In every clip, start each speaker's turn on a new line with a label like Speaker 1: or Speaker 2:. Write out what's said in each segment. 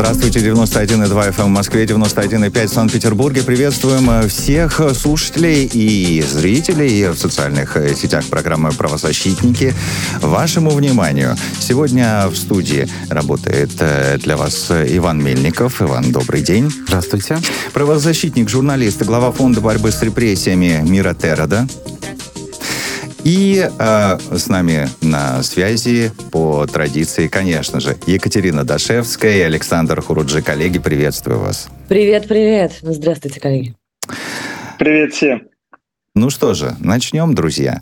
Speaker 1: Здравствуйте, 91,2 FM в Москве, 91,5 в Санкт-Петербурге. Приветствуем э, всех слушателей и зрителей в социальных э, сетях программы «Правозащитники». Вашему вниманию, сегодня в студии работает э, для вас Иван Мельников. Иван, добрый день.
Speaker 2: Здравствуйте.
Speaker 1: Правозащитник, журналист, глава фонда борьбы с репрессиями Мира Терода. И э, с нами на связи по традиции, конечно же, Екатерина Дашевская и Александр Хуруджи. Коллеги, приветствую вас.
Speaker 3: Привет, привет. Здравствуйте, коллеги.
Speaker 4: Привет всем.
Speaker 1: Ну что же, начнем, друзья.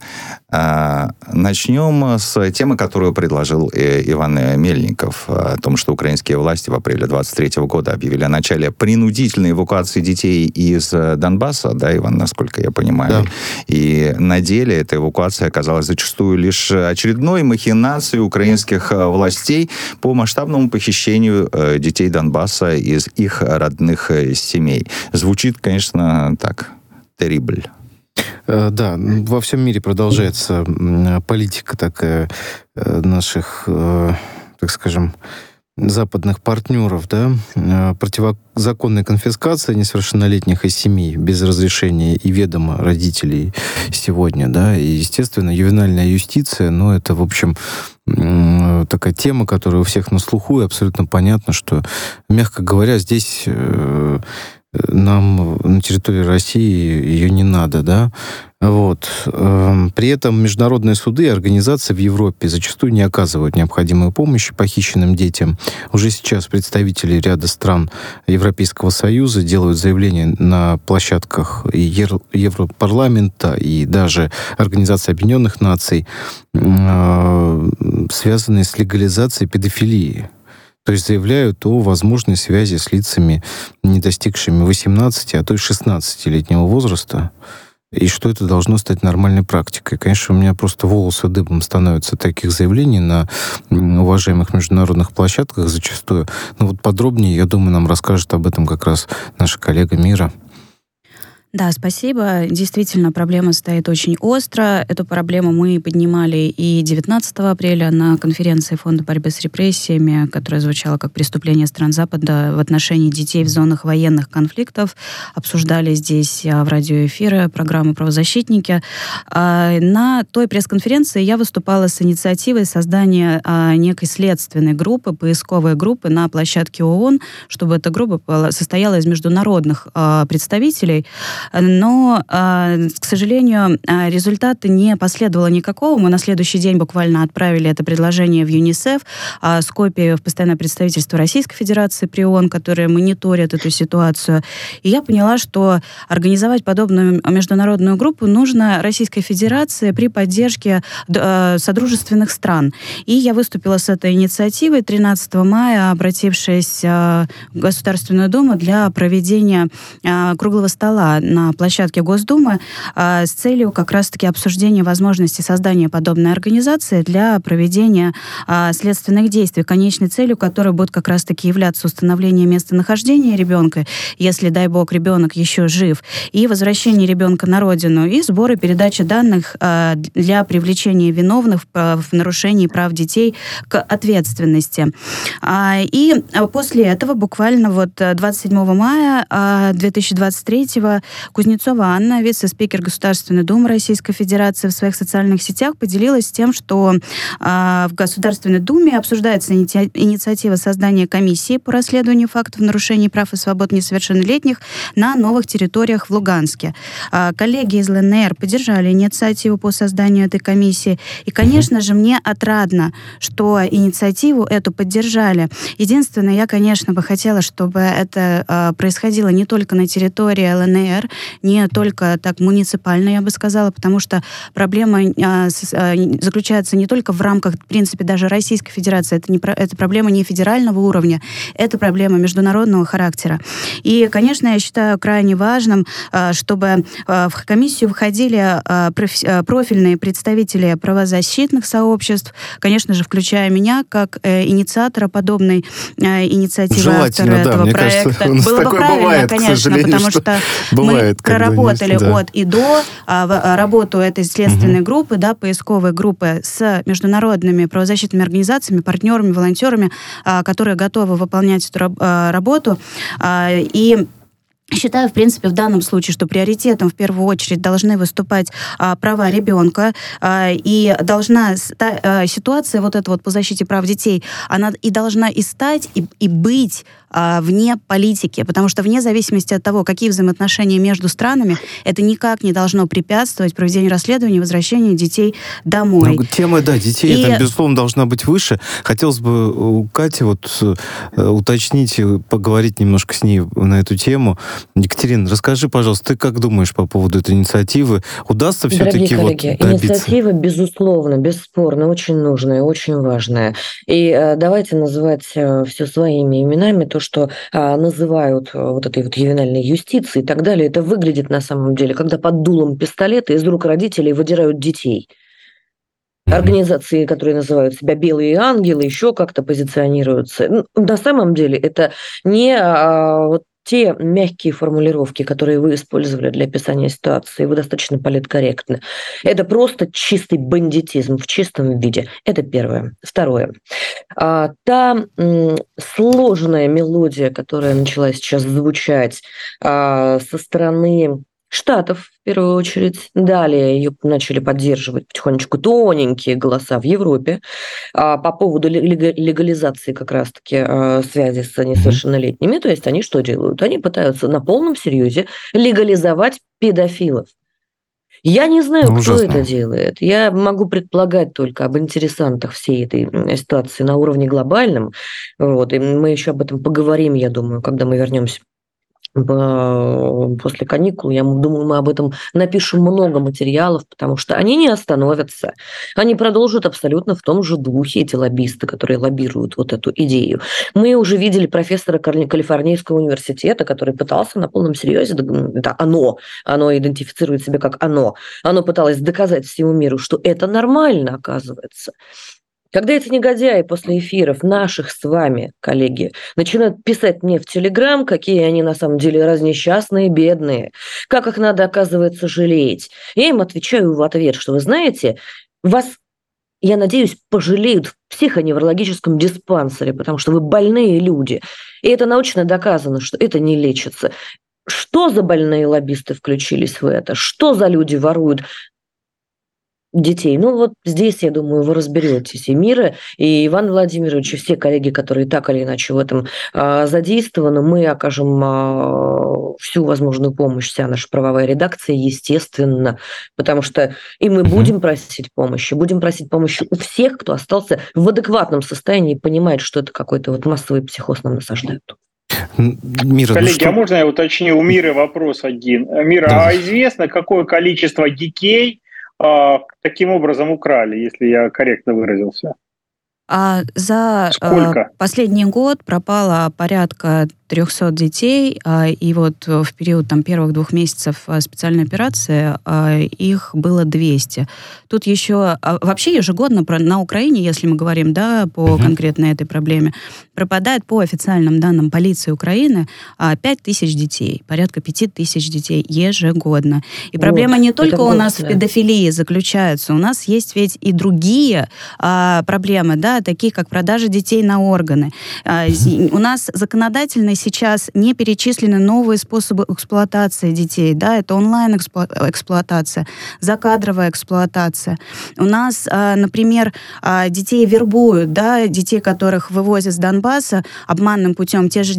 Speaker 1: А, начнем с темы, которую предложил э, Иван Мельников, о том, что украинские власти в апреле 23 года объявили о начале принудительной эвакуации детей из Донбасса, да, Иван, насколько я понимаю. Да. И на деле эта эвакуация оказалась зачастую лишь очередной махинацией украинских э, властей по масштабному похищению э, детей Донбасса из их родных семей. Звучит, конечно, так, террибль.
Speaker 2: Э, да, во всем мире продолжается политика такая э, наших, э, так скажем, западных партнеров, да, противозаконная конфискация несовершеннолетних из семьи без разрешения и ведома родителей сегодня, да, и, естественно, ювенальная юстиция, ну, это, в общем, такая тема, которая у всех на слуху, и абсолютно понятно, что, мягко говоря, здесь нам на территории России ее не надо, да. Вот. Эм, при этом международные суды и организации в Европе зачастую не оказывают необходимую помощь похищенным детям. Уже сейчас представители ряда стран Европейского Союза делают заявления на площадках Европарламента, и даже Организации Объединенных Наций, э, связанные с легализацией педофилии. То есть заявляют о возможной связи с лицами, не достигшими 18, а то и 16-летнего возраста, и что это должно стать нормальной практикой. Конечно, у меня просто волосы дыбом становятся таких заявлений на уважаемых международных площадках зачастую. Но вот подробнее, я думаю, нам расскажет об этом как раз наша коллега Мира.
Speaker 5: Да, спасибо. Действительно, проблема стоит очень остро. Эту проблему мы поднимали и 19 апреля на конференции Фонда борьбы с репрессиями, которая звучала как преступление стран Запада в отношении детей в зонах военных конфликтов. Обсуждали здесь а, в радиоэфиры программы «Правозащитники». А, на той пресс-конференции я выступала с инициативой создания а, некой следственной группы, поисковой группы на площадке ООН, чтобы эта группа состояла из международных представителей, но, а, к сожалению, а, результата не последовало никакого. Мы на следующий день буквально отправили это предложение в ЮНИСЕФ а, с копией в постоянное представительство Российской Федерации при ООН, которое мониторит эту ситуацию. И я поняла, что организовать подобную международную группу нужно Российской Федерации при поддержке содружественных стран. И я выступила с этой инициативой 13 мая, обратившись в Государственную Думу для проведения круглого стола на площадке Госдумы а, с целью как раз-таки обсуждения возможности создания подобной организации для проведения а, следственных действий, конечной целью которой будет как раз-таки являться установление местонахождения ребенка, если, дай бог, ребенок еще жив, и возвращение ребенка на родину, и сбор и передача данных а, для привлечения виновных в нарушении прав детей к ответственности. И после этого, буквально вот 27 мая 2023 Кузнецова Анна, вице-спикер Государственной Думы Российской Федерации, в своих социальных сетях поделилась тем, что э, в Государственной Думе обсуждается инициатива создания комиссии по расследованию фактов нарушений прав и свобод несовершеннолетних на новых территориях в Луганске. Э, коллеги из ЛНР поддержали инициативу по созданию этой комиссии. И, конечно же, мне отрадно, что инициативу эту поддержали. Единственное, я, конечно, бы хотела, чтобы это э, происходило не только на территории ЛНР, не только так муниципальный, я бы сказала, потому что проблема а, с, а, заключается не только в рамках, в принципе, даже Российской Федерации. Это, не, это проблема не федерального уровня, это проблема международного характера. И, конечно, я считаю крайне важным, а, чтобы а, в комиссию входили а, профильные представители правозащитных сообществ, конечно же, включая меня как э, инициатора подобной э, инициативы автора да, этого проекта.
Speaker 2: Кажется, Было бы правильно, бывает, конечно, потому что, что
Speaker 5: бывает, мы проработали да. от и до работу этой следственной угу. группы, да, поисковой группы с международными правозащитными организациями, партнерами, волонтерами, которые готовы выполнять эту работу. И Считаю, в принципе, в данном случае, что приоритетом в первую очередь должны выступать а, права ребенка, а, и должна та, а, ситуация вот эта вот по защите прав детей, она и должна и стать, и, и быть а, вне политики, потому что вне зависимости от того, какие взаимоотношения между странами, это никак не должно препятствовать проведению расследования и возвращению детей домой.
Speaker 2: Ну, тема, да, детей, и... это, безусловно, должна быть выше. Хотелось бы у Кати вот э, уточнить, поговорить немножко с ней на эту тему. Екатерина, расскажи, пожалуйста, ты как думаешь по поводу этой инициативы? Удастся все-таки вот добиться?
Speaker 6: инициатива, безусловно, бесспорно, очень нужная, очень важная. И э, давайте называть э, все своими именами, то, что а, называют а, вот этой вот ювенальной юстицией и так далее, это выглядит на самом деле, когда под дулом пистолета из рук родителей выдирают детей. Организации, которые называют себя белые ангелы, еще как-то позиционируются. На самом деле это не а, вот те мягкие формулировки, которые вы использовали для описания ситуации, вы достаточно политкорректны. Это просто чистый бандитизм в чистом виде. Это первое. Второе. А, та сложная мелодия, которая начала сейчас звучать а, со стороны Штатов, в первую очередь. Далее ее начали поддерживать потихонечку тоненькие голоса в Европе а, по поводу легализации как раз-таки а, связи с несовершеннолетними. То есть они что делают? Они пытаются на полном серьезе легализовать педофилов. Я не знаю, ну, кто это делает. Я могу предполагать только об интересантах всей этой ситуации на уровне глобальном. Вот, и мы еще об этом поговорим, я думаю, когда мы вернемся после каникул, я думаю, мы об этом напишем много материалов, потому что они не остановятся. Они продолжат абсолютно в том же духе, эти лоббисты, которые лоббируют вот эту идею. Мы уже видели профессора Калифорнийского университета, который пытался на полном серьезе, это оно, оно идентифицирует себя как оно, оно пыталось доказать всему миру, что это нормально, оказывается. Когда эти негодяи после эфиров наших с вами, коллеги, начинают писать мне в Телеграм, какие они на самом деле разнесчастные, бедные, как их надо, оказывается, жалеть, я им отвечаю в ответ, что вы знаете, вас я надеюсь, пожалеют в психоневрологическом диспансере, потому что вы больные люди. И это научно доказано, что это не лечится. Что за больные лоббисты включились в это? Что за люди воруют детей. Ну вот здесь, я думаю, вы разберетесь. И Мира, и Иван Владимирович, и все коллеги, которые так или иначе в этом а, задействованы, мы окажем а, всю возможную помощь, вся наша правовая редакция, естественно, потому что и мы будем просить помощи, будем просить помощи у всех, кто остался в адекватном состоянии и понимает, что это какой-то вот массовый психоз нам насаждают.
Speaker 4: Мира, ну Коллеги, ну что... а можно я уточню у Миры вопрос один? Мира, да. а известно, какое количество детей таким образом украли, если я корректно выразился?
Speaker 5: А за э, Сколько? последний год пропало порядка 300 детей, а, и вот в период там, первых двух месяцев а, специальной операции а, их было 200. Тут еще вообще ежегодно на Украине, если мы говорим да, по uh-huh. конкретно этой проблеме, пропадает по официальным данным полиции Украины 5 тысяч детей, порядка 5 тысяч детей ежегодно. И вот, проблема не только у нас да. в педофилии заключается, у нас есть ведь и другие а, проблемы, да, такие как продажа детей на органы. А, у нас законодательный сейчас не перечислены новые способы эксплуатации детей. Да, это онлайн-эксплуатация, закадровая эксплуатация. У нас, а, например, а, детей вербуют, да, детей, которых вывозят с Донбасса обманным путем. Те же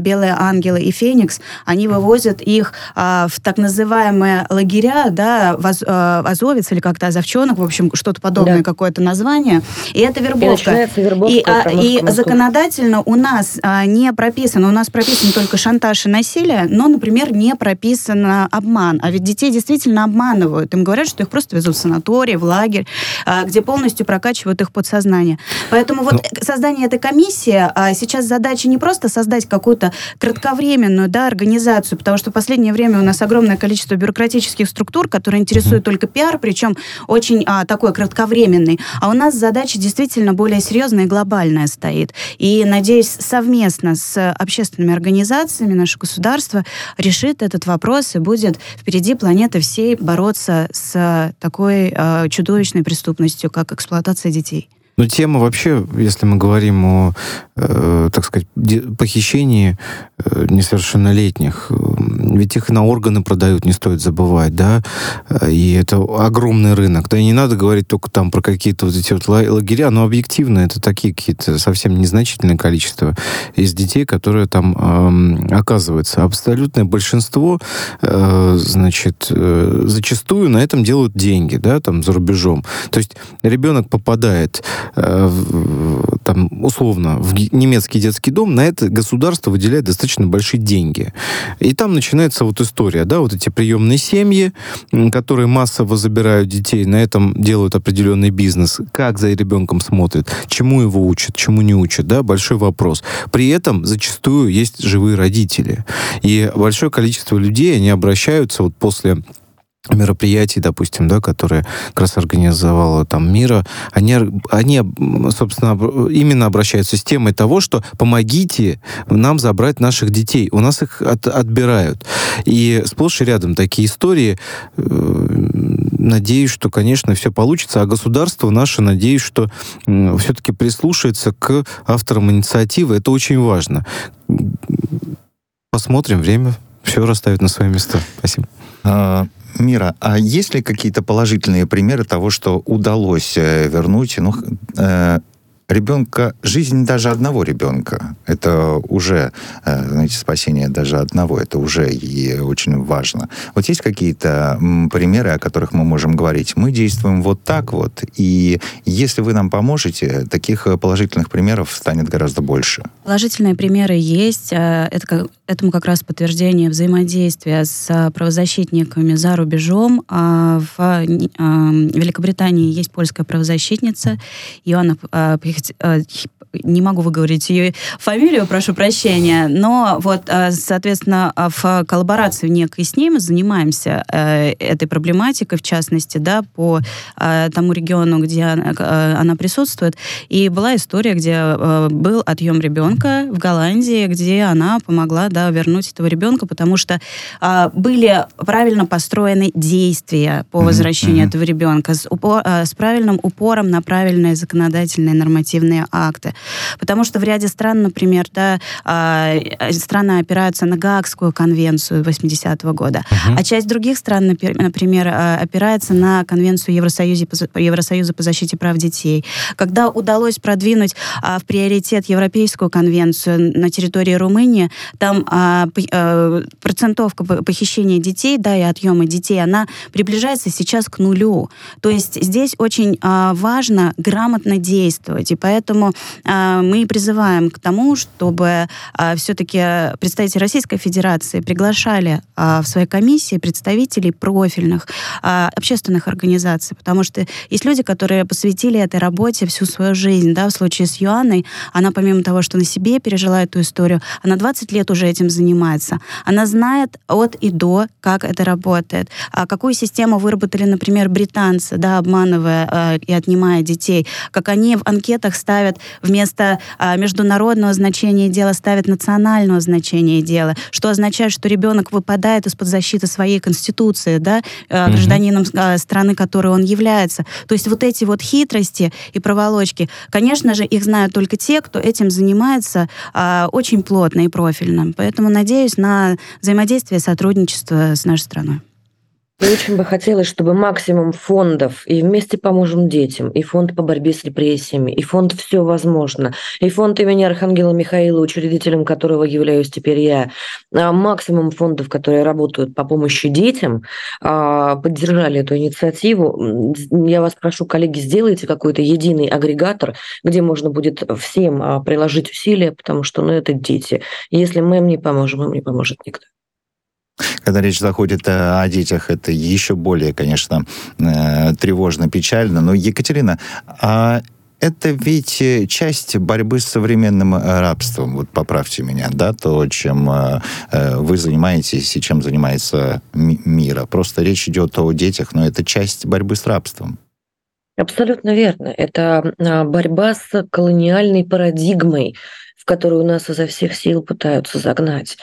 Speaker 5: белые ангелы и феникс, они вывозят их в так называемые лагеря, да, Азовец или как-то Азовчонок, в общем, что-то подобное, да. какое-то название. И это вербовка. И, а, и законодательно у нас а, не прописано, у нас прописан только шантаж и насилие, но, например, не прописан обман. А ведь детей действительно обманывают. Им говорят, что их просто везут в санаторий, в лагерь, а, где полностью прокачивают их подсознание. Поэтому вот ну, создание этой комиссии, а, сейчас задача не просто создать какую-то кратковременную да, организацию, потому что в последнее время у нас огромное количество бюрократических структур, которые интересуют только пиар, причем очень а, такой кратковременный. А у нас задача действительно более серьезная и глобальная стоит. И, надеюсь, совместно с общественными организациями наше государство решит этот вопрос и будет впереди планеты всей бороться с такой э, чудовищной преступностью, как эксплуатация детей.
Speaker 2: Но тема вообще, если мы говорим о, э, так сказать, похищении э, несовершеннолетних, ведь их на органы продают, не стоит забывать, да, и это огромный рынок. Да и не надо говорить только там про какие-то вот эти вот лагеря, но объективно это такие какие-то совсем незначительное количество из детей, которые там э, оказываются. Абсолютное большинство, э, значит, э, зачастую на этом делают деньги, да, там за рубежом. То есть ребенок попадает э, там условно в немецкий детский дом, на это государство выделяет достаточно большие деньги. И там начинает начинается вот история, да, вот эти приемные семьи, которые массово забирают детей, на этом делают определенный бизнес, как за ребенком смотрят, чему его учат, чему не учат, да, большой вопрос. При этом зачастую есть живые родители. И большое количество людей, они обращаются вот после мероприятий, допустим, да, которые как раз организовала там Мира, они, они, собственно, именно обращаются с темой того, что помогите нам забрать наших детей. У нас их от, отбирают. И сплошь и рядом такие истории. Э, надеюсь, что, конечно, все получится, а государство наше, надеюсь, что все-таки прислушается к авторам инициативы. Это очень важно. Посмотрим, время все расставит на свои места. Спасибо.
Speaker 1: Мира, а есть ли какие-то положительные примеры того, что удалось э, вернуть ну, э, ребенка, жизнь даже одного ребенка, это уже, э, знаете, спасение даже одного, это уже и очень важно. Вот есть какие-то примеры, о которых мы можем говорить? Мы действуем вот так вот, и если вы нам поможете, таких положительных примеров станет гораздо больше.
Speaker 5: Положительные примеры есть. Э, это, этому как раз подтверждение взаимодействия с правозащитниками за рубежом. А в Великобритании есть польская правозащитница Иоанна не могу выговорить ее фамилию, прошу прощения, но вот, соответственно, в коллаборации некой с ней мы занимаемся э, этой проблематикой, в частности, да, по тому региону, где она присутствует. И была история, где был отъем ребенка в Голландии, где она помогла, да, вернуть этого ребенка, потому что были правильно построены действия по возвращению mm-hmm. этого ребенка с, упор, с правильным упором на правильные законодательные нормативные акты. Потому что в ряде стран, например, да, а, страны опираются на Гаагскую конвенцию 80-го года, uh-huh. а часть других стран, например, а, опирается на конвенцию Евросоюза, Евросоюза по защите прав детей. Когда удалось продвинуть а, в приоритет Европейскую конвенцию на территории Румынии, там процентовка похищения детей, да, и отъема детей, она приближается сейчас к нулю. То есть здесь очень важно грамотно действовать, и поэтому а, мы призываем к тому, чтобы а, все-таки представители Российской Федерации приглашали а, в свои комиссии представителей профильных общественных организаций, потому что есть люди, которые посвятили этой работе всю свою жизнь. Да, в случае с Юаной, она помимо того, что на себе пережила эту историю, она 20 лет уже этим занимается. Она знает от и до, как это работает, какую систему выработали, например, британцы, да, обманывая и отнимая детей, как они в анкетах ставят вместо а, международного значения дела ставят национального значения дела, что означает, что ребенок выпадает из-под защиты своей конституции, да, mm гражданином а, страны, которой он является. То есть вот эти вот хитрости и проволочки, конечно же, их знают только те, кто этим занимается а, очень плотно и профильно. Поэтому надеюсь на взаимодействие, сотрудничество с нашей страной.
Speaker 6: И очень бы хотелось, чтобы максимум фондов и вместе поможем детям, и фонд по борьбе с репрессиями, и фонд «Все возможно», и фонд имени Архангела Михаила, учредителем которого являюсь теперь я, а максимум фондов, которые работают по помощи детям, а, поддержали эту инициативу. Я вас прошу, коллеги, сделайте какой-то единый агрегатор, где можно будет всем а, приложить усилия, потому что ну, это дети. Если мы им не поможем, им не поможет никто.
Speaker 1: Когда речь заходит о детях, это еще более, конечно, э, тревожно, печально. Но, Екатерина, а это ведь часть борьбы с современным рабством. Вот поправьте меня, да, то, чем э, вы занимаетесь и чем занимается мира. Просто речь идет о детях, но это часть борьбы с рабством.
Speaker 6: Абсолютно верно. Это а, борьба с колониальной парадигмой, которую нас изо всех сил пытаются загнать.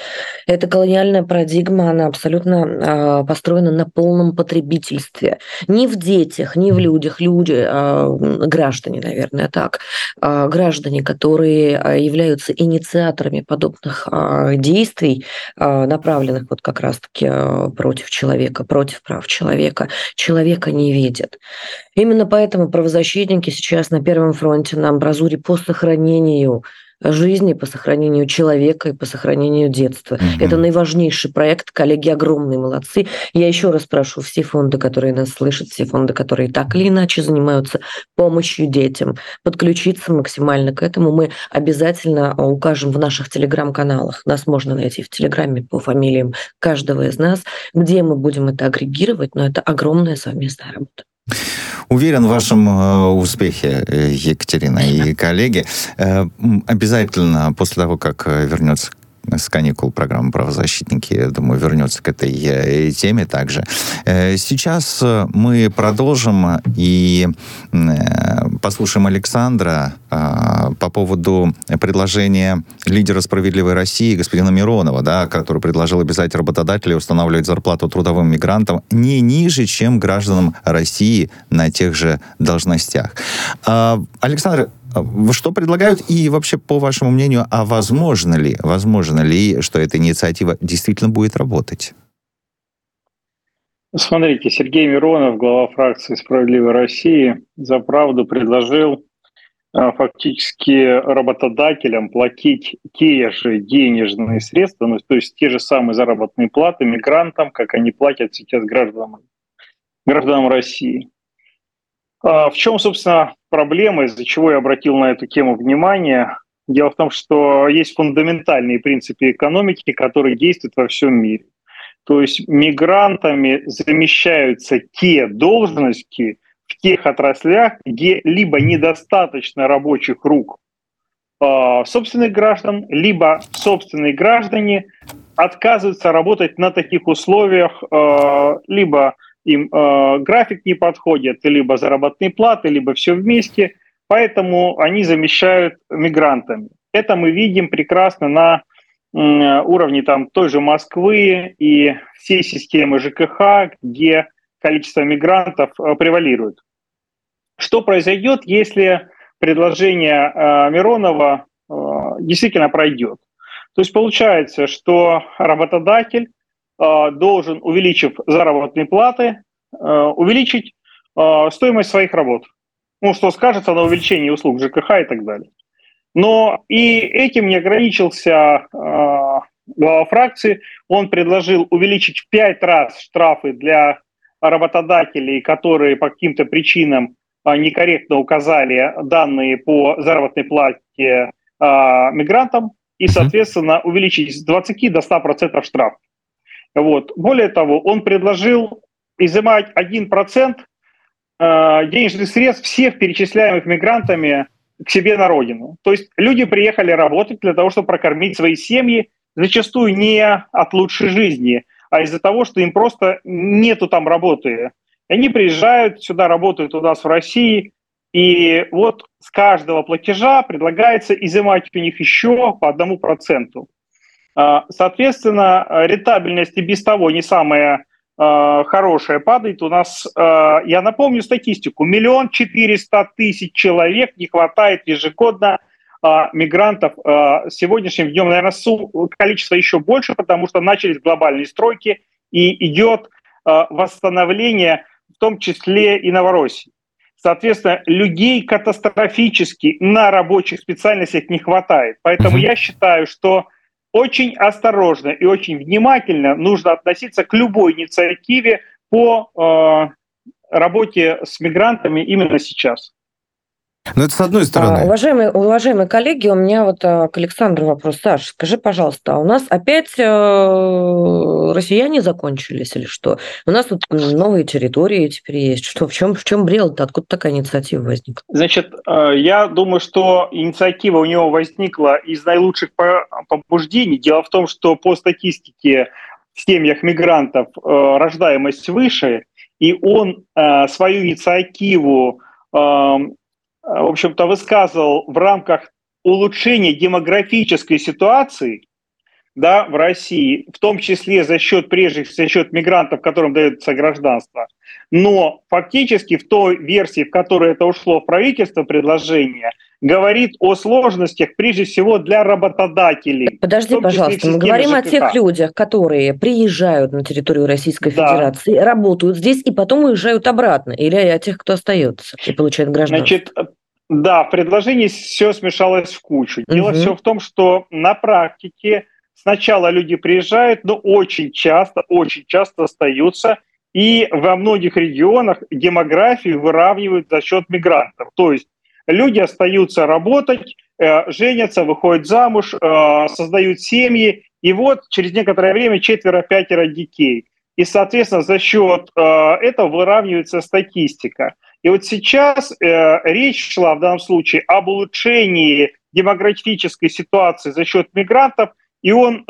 Speaker 6: Эта колониальная парадигма, она абсолютно э, построена на полном потребительстве. Ни в детях, ни в людях. Люди, э, граждане, наверное, так, э, граждане, которые являются инициаторами подобных действий, направленных вот как раз-таки против человека, против прав человека, человека не видят. Именно поэтому правозащитники сейчас на первом фронте на амбразуре по сохранению жизни, по сохранению человека и по сохранению детства. Угу. Это наиважнейший проект. Коллеги огромные молодцы. Я еще раз прошу все фонды, которые нас слышат, все фонды, которые так или иначе занимаются помощью детям, подключиться максимально к этому. Мы обязательно укажем в наших телеграм-каналах. Нас можно найти в телеграме по фамилиям каждого из нас, где мы будем это агрегировать, но это огромная совместная работа.
Speaker 1: Уверен в вашем э, успехе, э, Екатерина и коллеги. Э, обязательно после того, как вернется с каникул программа «Правозащитники», я думаю, вернется к этой э, теме также. Э, сейчас э, мы продолжим и послушаем Александра по поводу предложения лидера «Справедливой России» господина Миронова, да, который предложил обязать работодателей устанавливать зарплату трудовым мигрантам не ниже, чем гражданам России на тех же должностях. Александр, что предлагают и вообще, по вашему мнению, а возможно ли, возможно ли, что эта инициатива действительно будет работать?
Speaker 4: Смотрите, Сергей Миронов, глава фракции «Справедливой России», за правду предложил а, фактически работодателям платить те же денежные средства, ну, то есть те же самые заработные платы мигрантам, как они платят сейчас гражданам, гражданам России. А, в чем, собственно, проблема, из-за чего я обратил на эту тему внимание? Дело в том, что есть фундаментальные принципы экономики, которые действуют во всем мире. То есть мигрантами замещаются те должности в тех отраслях, где либо недостаточно рабочих рук э, собственных граждан, либо собственные граждане отказываются работать на таких условиях, э, либо им э, график не подходит, либо заработные платы, либо все вместе, поэтому они замещают мигрантами. Это мы видим прекрасно на э, уровне там той же Москвы и всей системы ЖКХ, где количество мигрантов э, превалирует. Что произойдет, если предложение э, Миронова э, действительно пройдет? То есть получается, что работодатель должен, увеличив заработные платы, э, увеличить э, стоимость своих работ. Ну, что скажется на увеличении услуг ЖКХ и так далее. Но и этим не ограничился глава фракции. Он предложил увеличить в пять раз штрафы для работодателей, которые по каким-то причинам некорректно указали данные по заработной плате мигрантам, и, соответственно, увеличить с 20 до 100% штраф. Вот. Более того, он предложил изымать 1% э, денежных средств всех перечисляемых мигрантами к себе на родину. То есть люди приехали работать для того, чтобы прокормить свои семьи, зачастую не от лучшей жизни, а из-за того, что им просто нету там работы. Они приезжают сюда, работают у нас в России, и вот с каждого платежа предлагается изымать у них еще по одному проценту. А, соответственно, рентабельность и без того не самая а, хорошая падает. У нас, а, я напомню статистику, миллион четыреста тысяч человек не хватает ежегодно мигрантов. Сегодняшним днем, наверное, количество еще больше, потому что начались глобальные стройки, и идет восстановления, в том числе и Новороссии. Соответственно, людей катастрофически на рабочих специальностях не хватает. Поэтому mm-hmm. я считаю, что очень осторожно и очень внимательно нужно относиться к любой инициативе по э, работе с мигрантами именно сейчас.
Speaker 2: Но это с одной стороны.
Speaker 6: А, уважаемые, уважаемые коллеги, у меня вот а, к Александру вопрос. Саш, скажи, пожалуйста, а у нас опять э, россияне закончились или что? У нас тут новые территории теперь есть. Что, в чем, в чем брел-то? Откуда такая инициатива возникла?
Speaker 4: Значит, э, я думаю, что инициатива у него возникла из наилучших побуждений. Дело в том, что по статистике в семьях мигрантов э, рождаемость выше, и он свою инициативу Э, в общем-то, высказывал в рамках улучшения демографической ситуации да, в России, в том числе за счет, прежде за счет мигрантов, которым дается гражданство. Но фактически в той версии, в которой это ушло в правительство, предложение, говорит о сложностях, прежде всего, для работодателей.
Speaker 6: Подожди, пожалуйста, мы говорим ЖКХ. о тех людях, которые приезжают на территорию Российской Федерации, да. работают здесь и потом уезжают обратно, или о тех, кто остается и получает гражданство?
Speaker 4: Значит, да, в предложении все смешалось в кучу. Дело угу. все в том, что на практике сначала люди приезжают, но очень часто, очень часто остаются, и во многих регионах демографию выравнивают за счет мигрантов. То есть люди остаются работать, э, женятся, выходят замуж, э, создают семьи, и вот через некоторое время четверо-пятеро детей. И, соответственно, за счет э, этого выравнивается статистика. И вот сейчас речь шла в данном случае об улучшении демографической ситуации за счет мигрантов, и он,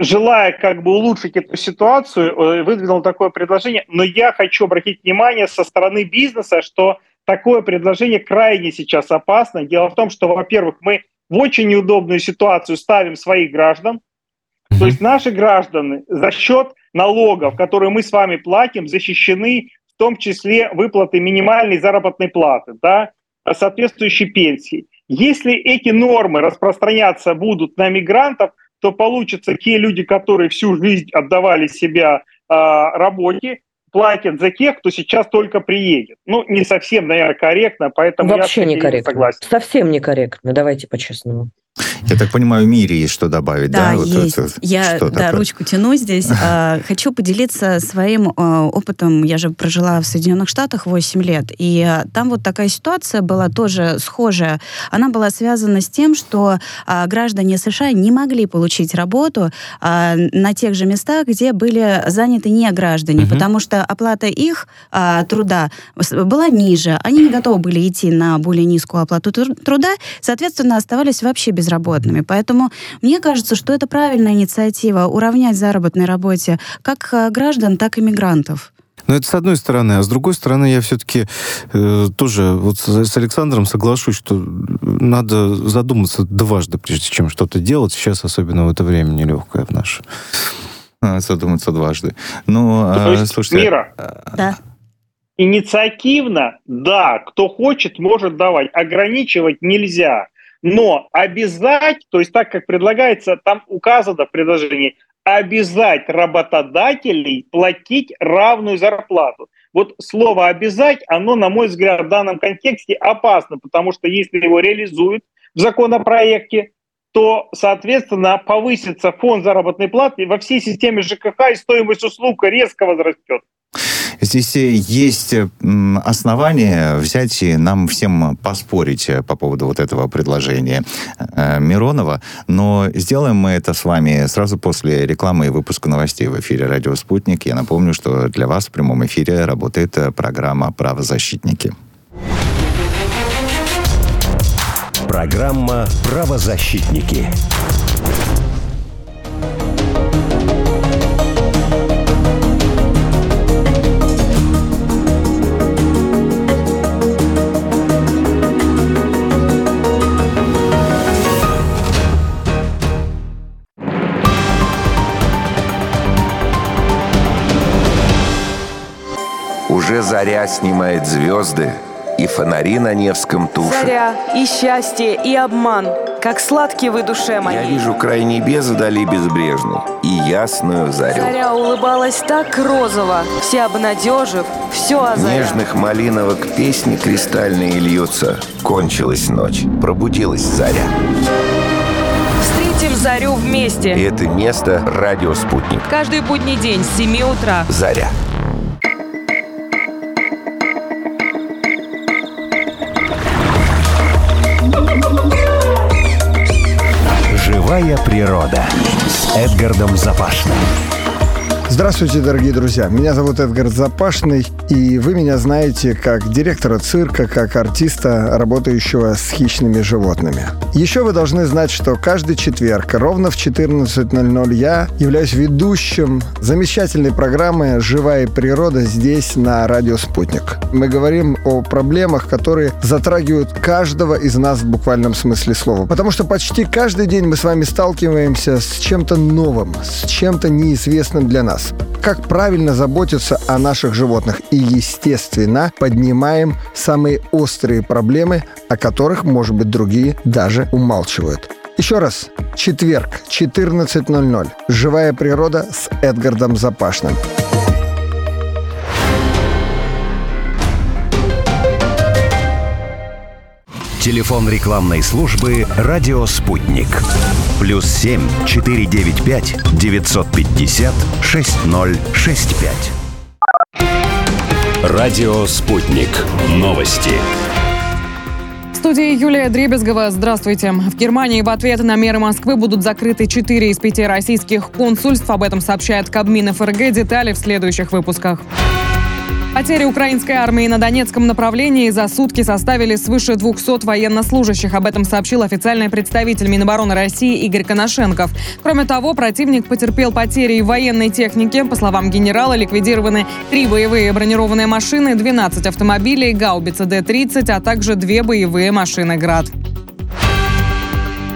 Speaker 4: желая как бы улучшить эту ситуацию, выдвинул такое предложение. Но я хочу обратить внимание со стороны бизнеса, что такое предложение крайне сейчас опасно. Дело в том, что, во-первых, мы в очень неудобную ситуацию ставим своих граждан, то есть наши граждане за счет налогов, которые мы с вами платим, защищены в том числе выплаты минимальной заработной платы, да, соответствующей пенсии. Если эти нормы распространяться будут на мигрантов, то получится те люди, которые всю жизнь отдавали себя э, работе, платят за тех, кто сейчас только приедет. Ну, не совсем, наверное, корректно, поэтому
Speaker 6: Вообще
Speaker 4: я
Speaker 6: некорректно. согласен. Совсем некорректно, давайте по-честному.
Speaker 1: Я так понимаю, в мире есть что добавить,
Speaker 5: да?
Speaker 1: Да,
Speaker 5: вот есть. Это, Я да, такое? ручку тяну здесь. А, хочу поделиться своим а, опытом. Я же прожила в Соединенных Штатах 8 лет, и а, там вот такая ситуация была тоже схожая. Она была связана с тем, что граждане США не могли получить работу на тех же местах, где были заняты не граждане, угу. потому что оплата их труда была ниже. Они не готовы были идти на более низкую оплату труда, соответственно, оставались вообще без безработными. Поэтому мне кажется, что это правильная инициатива уравнять заработной работе как э, граждан, так и мигрантов.
Speaker 2: Но это с одной стороны, а с другой стороны я все-таки э, тоже вот с, с Александром соглашусь, что надо задуматься дважды, прежде чем что-то делать. Сейчас особенно в это время нелегкое в наше.
Speaker 1: Задуматься дважды. Ну,
Speaker 4: То а, есть, слушайте... Мира,
Speaker 5: а, да.
Speaker 4: инициативно, да, кто хочет, может давать. Ограничивать нельзя. Но обязать, то есть так, как предлагается, там указано в предложении, обязать работодателей платить равную зарплату. Вот слово «обязать», оно, на мой взгляд, в данном контексте опасно, потому что если его реализуют в законопроекте, то, соответственно, повысится фонд заработной платы во всей системе ЖКХ, и стоимость услуг резко возрастет.
Speaker 1: Здесь э, есть э, основания взять и нам всем поспорить э, по поводу вот этого предложения Миронова, но сделаем мы это с вами сразу после рекламы и выпуска новостей в эфире «Радио Спутник». Я напомню, что для вас в прямом эфире работает программа «Правозащитники».
Speaker 7: Программа «Правозащитники».
Speaker 8: Уже заря снимает звезды, и фонари на Невском тушат.
Speaker 9: Заря, и счастье, и обман. как сладкий вы душе моей.
Speaker 8: Я вижу край небес вдали безбрежный и ясную зарю.
Speaker 9: Заря улыбалась так розово, все обнадежив, все озаря.
Speaker 8: Нежных малиновок песни кристальные льются. Кончилась ночь, пробудилась заря.
Speaker 9: Встретим зарю
Speaker 8: И
Speaker 9: вместе.
Speaker 8: это место «Радио Спутник».
Speaker 9: Каждый будний день с 7 утра.
Speaker 8: Заря.
Speaker 7: Живая природа Эдгардом Запашным.
Speaker 10: Здравствуйте, дорогие друзья. Меня зовут Эдгард Запашный, и вы меня знаете как директора цирка, как артиста, работающего с хищными животными. Еще вы должны знать, что каждый четверг ровно в 14.00 я являюсь ведущим замечательной программы «Живая природа» здесь, на радио «Спутник». Мы говорим о проблемах, которые затрагивают каждого из нас в буквальном смысле слова. Потому что почти каждый день мы с вами сталкиваемся с чем-то новым, с чем-то неизвестным для нас. Как правильно заботиться о наших животных и, естественно, поднимаем самые острые проблемы, о которых, может быть, другие даже умалчивают. Еще раз, четверг, 14.00. «Живая природа» с Эдгардом Запашным.
Speaker 7: Телефон рекламной службы «Радио Спутник». Плюс 7 495 950 6065. Радио «Спутник». Новости.
Speaker 11: Студии Юлия Дребезгова. Здравствуйте. В Германии в ответ на меры Москвы будут закрыты 4 из 5 российских консульств. Об этом сообщает Кабмин ФРГ. Детали в следующих выпусках. Потери украинской армии на Донецком направлении за сутки составили свыше 200 военнослужащих. Об этом сообщил официальный представитель Минобороны России Игорь Коношенков. Кроме того, противник потерпел потери в военной технике. По словам генерала, ликвидированы три боевые бронированные машины, 12 автомобилей, гаубица Д-30, а также две боевые машины «Град».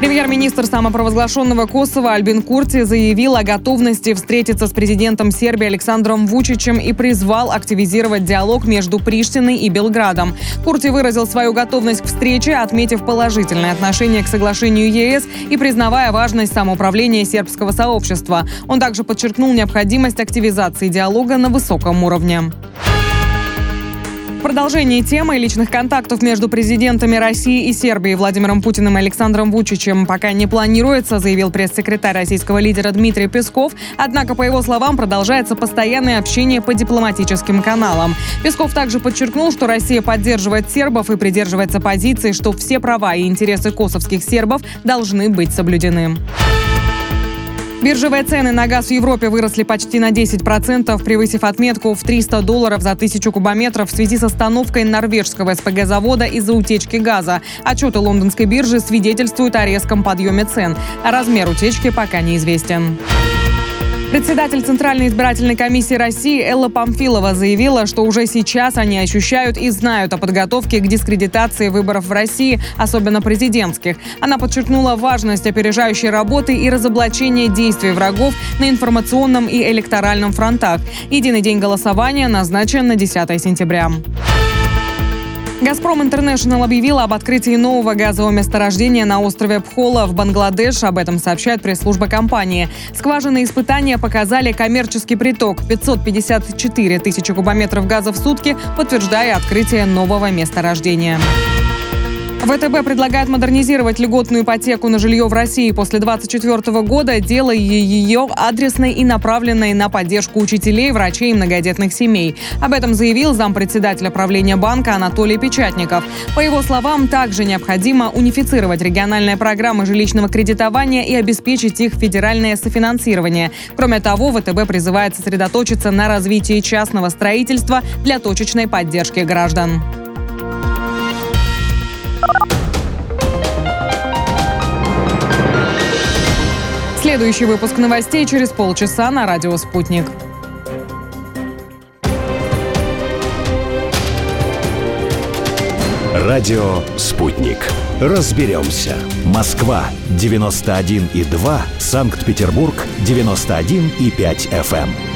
Speaker 11: Премьер-министр самопровозглашенного Косово Альбин Курти заявил о готовности встретиться с президентом Сербии Александром Вучичем и призвал активизировать диалог между Приштиной и Белградом. Курти выразил свою готовность к встрече, отметив положительное отношение к соглашению ЕС и признавая важность самоуправления сербского сообщества. Он также подчеркнул необходимость активизации диалога на высоком уровне. В продолжении темы личных контактов между президентами России и Сербии Владимиром Путиным и Александром Вучичем пока не планируется, заявил пресс-секретарь российского лидера Дмитрий Песков. Однако, по его словам, продолжается постоянное общение по дипломатическим каналам. Песков также подчеркнул, что Россия поддерживает сербов и придерживается позиции, что все права и интересы косовских сербов должны быть соблюдены. Биржевые цены на газ в Европе выросли почти на 10%, превысив отметку в 300 долларов за тысячу кубометров в связи с остановкой норвежского СПГ-завода из-за утечки газа. Отчеты лондонской биржи свидетельствуют о резком подъеме цен. Размер утечки пока неизвестен. Председатель Центральной избирательной комиссии России Элла Памфилова заявила, что уже сейчас они ощущают и знают о подготовке к дискредитации выборов в России, особенно президентских. Она подчеркнула важность опережающей работы и разоблачения действий врагов на информационном и электоральном фронтах. Единый день голосования назначен на 10 сентября. «Газпром Интернешнл» объявила об открытии нового газового месторождения на острове Пхола в Бангладеш. Об этом сообщает пресс-служба компании. Скважины испытания показали коммерческий приток 554 тысячи кубометров газа в сутки, подтверждая открытие нового месторождения. ВТБ предлагает модернизировать льготную ипотеку на жилье в России после 2024 года, делая ее адресной и направленной на поддержку учителей, врачей и многодетных семей. Об этом заявил зампредседателя правления банка Анатолий Печатников. По его словам, также необходимо унифицировать региональные программы жилищного кредитования и обеспечить их федеральное софинансирование. Кроме того, ВТБ призывает сосредоточиться на развитии частного строительства для точечной поддержки граждан. Следующий выпуск новостей через полчаса на радио «Спутник».
Speaker 7: Радио «Спутник». Разберемся. Москва 91,2, Санкт-Петербург 91,5 FM.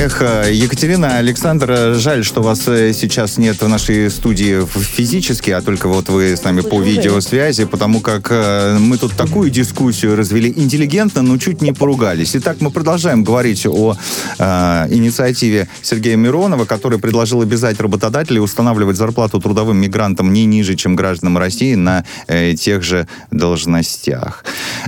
Speaker 1: Эх, э, Екатерина, Александр, жаль, что вас э, сейчас нет в нашей студии физически, а только вот вы с нами по видеосвязи, потому как э, мы тут такую дискуссию развели интеллигентно, но чуть не поругались. Итак, мы продолжаем говорить о э, инициативе Сергея Миронова, который предложил обязать работодателей устанавливать зарплату трудовым мигрантам не ниже, чем гражданам России на э, тех же должностях.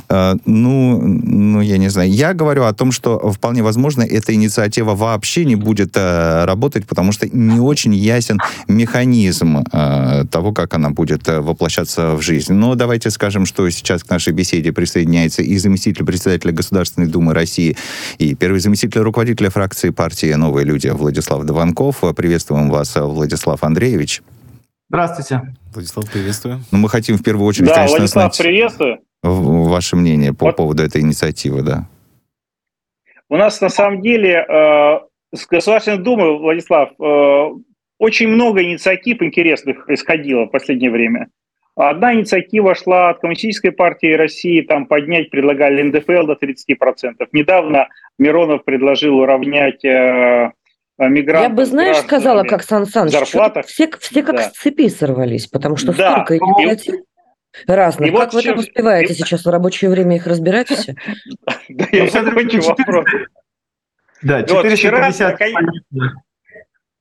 Speaker 1: Э, ну, ну, я не знаю. Я говорю о том, что вполне возможно, эта инициатива вообще не будет э, работать, потому что не очень ясен механизм э, того, как она будет э, воплощаться в жизнь. Но давайте скажем, что сейчас к нашей беседе присоединяется и заместитель председателя Государственной Думы России, и первый заместитель руководителя фракции партии «Новые люди» Владислав Дованков. Приветствуем вас, Владислав Андреевич.
Speaker 12: Здравствуйте.
Speaker 2: Владислав, приветствую.
Speaker 1: Ну, мы хотим в первую очередь,
Speaker 4: Да,
Speaker 1: конечно,
Speaker 4: Владислав,
Speaker 1: знать
Speaker 4: приветствую.
Speaker 1: ваше мнение по поводу этой инициативы, да.
Speaker 4: У нас на самом деле э, с Государственной Думы, Владислав, э, очень много инициатив интересных исходило в последнее время. Одна инициатива шла от Коммунистической партии России, там поднять предлагали НДФЛ до 30%. Недавно Миронов предложил уравнять э, мигрантов.
Speaker 6: Я бы, знаешь, сказала, как Сан Саныч, все, все как
Speaker 4: Да.
Speaker 6: с цепи сорвались, потому что
Speaker 4: Да.
Speaker 6: столько инициатив разных.
Speaker 4: и вот
Speaker 6: как вы там
Speaker 4: чем-
Speaker 6: успеваете
Speaker 4: и-
Speaker 6: сейчас в рабочее время их разбирать все?
Speaker 4: Да, я
Speaker 12: Ну,
Speaker 4: закончу вопрос.
Speaker 12: Да,
Speaker 4: И вот вчера,
Speaker 12: 450
Speaker 4: наконец-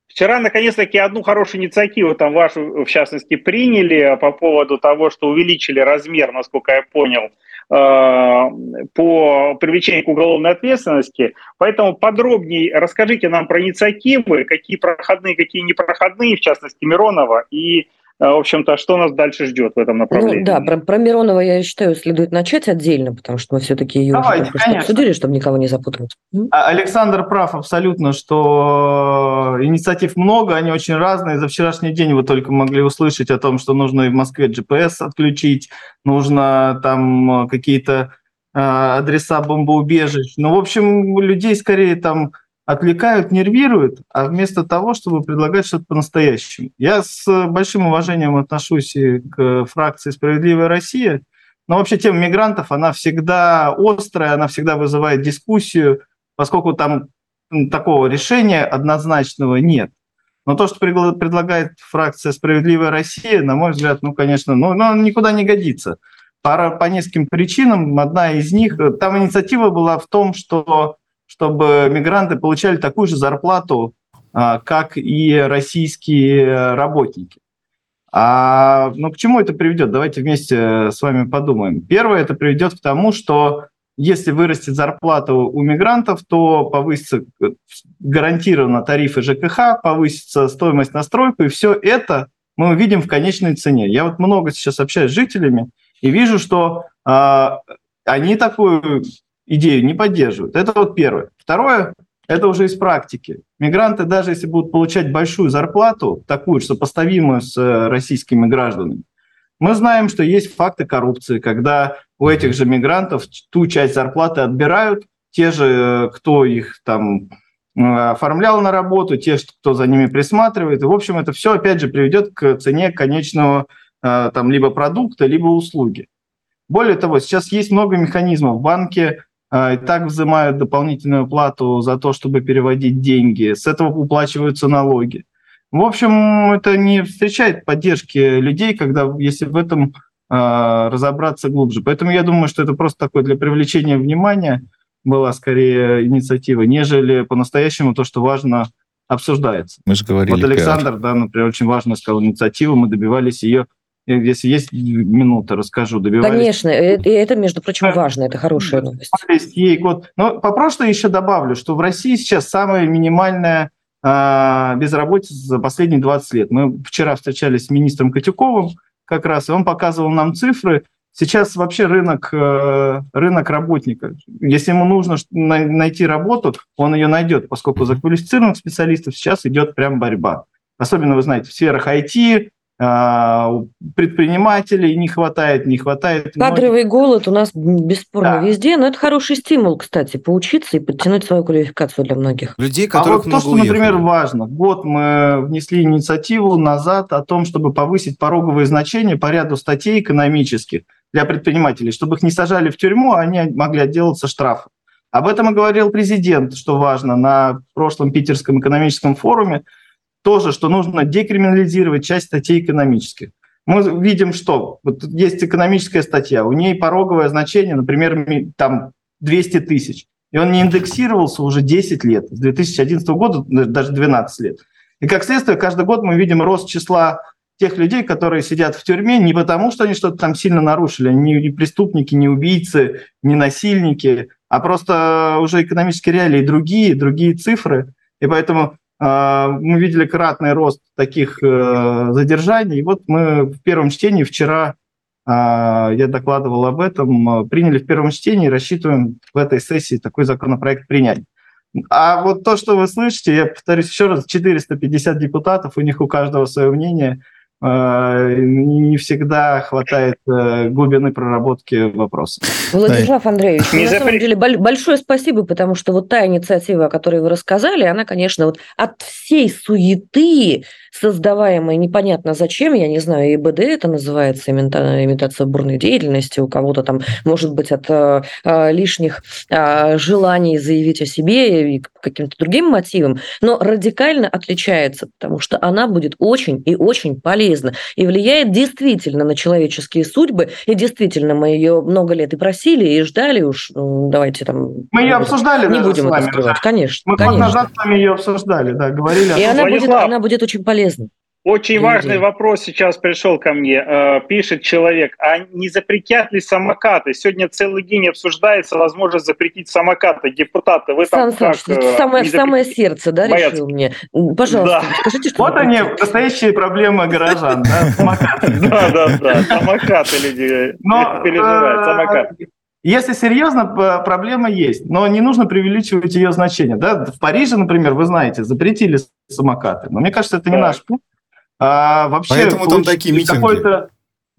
Speaker 4: Вчера, наконец-таки, одну хорошую инициативу, там вашу, в частности, приняли по поводу того, что увеличили размер, насколько я понял, э, по привлечению к уголовной ответственности. Поэтому подробнее расскажите нам про инициативы, какие проходные, какие непроходные, в частности, Миронова, и, э, в общем-то, что нас дальше ждет в этом направлении.
Speaker 6: Ну да, про, про Миронова, я считаю, следует начать отдельно, потому что мы все-таки ее уже
Speaker 12: Давайте, конечно.
Speaker 6: обсудили, чтобы никого не запутывать.
Speaker 12: А- Александр прав абсолютно, что инициатив много, они очень разные. За вчерашний день вы только могли услышать о том, что нужно и в Москве GPS отключить, нужно там э, какие-то э, адреса бомбоубежищ. Ну, в общем, людей скорее там отвлекают, нервируют, а вместо того, чтобы предлагать что-то по-настоящему. Я с большим уважением отношусь к фракции «Справедливая Россия», но вообще тема мигрантов, она всегда острая, она всегда вызывает дискуссию, поскольку там такого решения однозначного нет. Но то, что предлагает фракция «Справедливая Россия», на мой взгляд, ну, конечно, ну, ну, никуда не годится. По, по нескольким причинам. Одна из них, э, там инициатива была в том, что чтобы мигранты получали такую же зарплату, а, как и российские работники. А, ну, к чему это приведет? Давайте вместе с вами подумаем. Первое, это приведет к тому, что если вырастет зарплата у мигрантов, то повысится э, гарантированно тарифы ЖКХ, повысится стоимость на стройку, и все это мы увидим в конечной цене. Я вот много сейчас общаюсь с жителями и вижу, что а, они такую идею не поддерживают. Это вот первое. Второе, это уже из практики. Мигранты, даже если будут получать большую зарплату, такую же сопоставимую с э, российскими гражданами, мы знаем, что есть факты коррупции, когда у этих же мигрантов ту часть зарплаты отбирают, те же, э, кто их там э, оформлял на работу, те, кто за ними присматривает. И, в общем, это все, опять же, приведет к цене конечного там либо продукта, либо услуги. Более того, сейчас есть много механизмов. Банки и так взимают дополнительную плату за то, чтобы переводить деньги. С этого уплачиваются налоги. В общем, это не встречает поддержки людей, когда, если в этом э, разобраться глубже. Поэтому я думаю, что это просто такое для привлечения внимания была скорее инициатива, нежели по-настоящему то, что важно, обсуждается.
Speaker 1: Мы же говорили
Speaker 12: Вот. Александр, да, например, очень важно сказал инициативу, мы добивались ее, если есть минута, расскажу, добивались
Speaker 6: Конечно, э, и это, между прочим, важно, это хорошая новость.
Speaker 12: ей год. Но по прошлой еще добавлю, что в России сейчас самая минимальная а, безработица за последние 20 лет. Мы вчера встречались с министром Котюковым как раз, и он показывал нам цифры. Сейчас вообще рынок, э, рынок работника. Если ему нужно найти работу, он ее найдет, поскольку за квалифицированных специалистов сейчас идет прям борьба. особенно, вы знаете, в сферах IT, предпринимателей не хватает, не хватает.
Speaker 6: Кадровый многих. голод у нас бесспорно да. везде, но это хороший стимул, кстати, поучиться и подтянуть свою квалификацию для многих.
Speaker 12: Людей, которых а вот то, что, уехали. например, важно. Год мы внесли инициативу назад о том, чтобы повысить пороговые значения по ряду статей экономических для предпринимателей, чтобы их не сажали в тюрьму, а они могли отделаться штрафом. Об этом и говорил президент, что важно, на прошлом Питерском экономическом форуме, тоже, что нужно декриминализировать часть статей экономических. Мы видим, что вот есть экономическая статья, у ней пороговое значение, например, там 200 тысяч, и он не индексировался уже 10 лет, с 2011 года даже 12 лет. И как следствие, каждый год мы видим рост числа тех людей, которые сидят в тюрьме не потому, что они что-то там сильно нарушили, они не преступники, не убийцы, не насильники, а просто уже экономические реалии другие, другие цифры. И поэтому мы видели кратный рост таких э, задержаний. И вот мы в первом чтении вчера, а, я докладывал об этом, приняли в первом чтении, рассчитываем в этой сессии такой законопроект принять. А вот то, что вы слышите, я повторюсь еще раз, 450 депутатов, у них у каждого свое мнение – не всегда хватает э, глубины проработки вопроса.
Speaker 6: Владислав Андреевич, на самом деле большое спасибо, потому что вот та инициатива, о которой вы рассказали, она, конечно, вот от всей суеты, создаваемой непонятно зачем, я не знаю, ИБД это называется, имитация бурной деятельности, у кого-то там, может быть, от э, лишних желаний заявить о себе и каким-то другим мотивам, но радикально отличается, потому что она будет очень и очень полезна полезно и влияет действительно на человеческие судьбы. И действительно, мы ее много лет и просили, и ждали уж. Ну, давайте там...
Speaker 12: Мы ее обсуждали
Speaker 6: Не будем это скрывать, да. конечно.
Speaker 12: Мы
Speaker 6: конечно.
Speaker 12: назад с вами ее обсуждали, да, говорили.
Speaker 6: И она будет, она будет очень полезна.
Speaker 4: Очень Для важный вопрос сейчас пришел ко мне. Э, пишет человек, а не запретят ли самокаты? Сегодня целый день обсуждается возможность запретить самокаты. Депутаты, вы
Speaker 6: там Сан как... Саныч, самое, самое сердце, да, боятся? решил мне? Пожалуйста, да. скажите, что
Speaker 12: Вот они, настоящие проблемы горожан, да, самокаты.
Speaker 4: Да, да, да, самокаты люди переживают, самокаты.
Speaker 12: Если серьезно, проблема есть, но не нужно преувеличивать ее значение. Да? В Париже, например, вы знаете, запретили самокаты. Но мне кажется, это не наш путь. А, вообще
Speaker 2: Поэтому там такие митинги.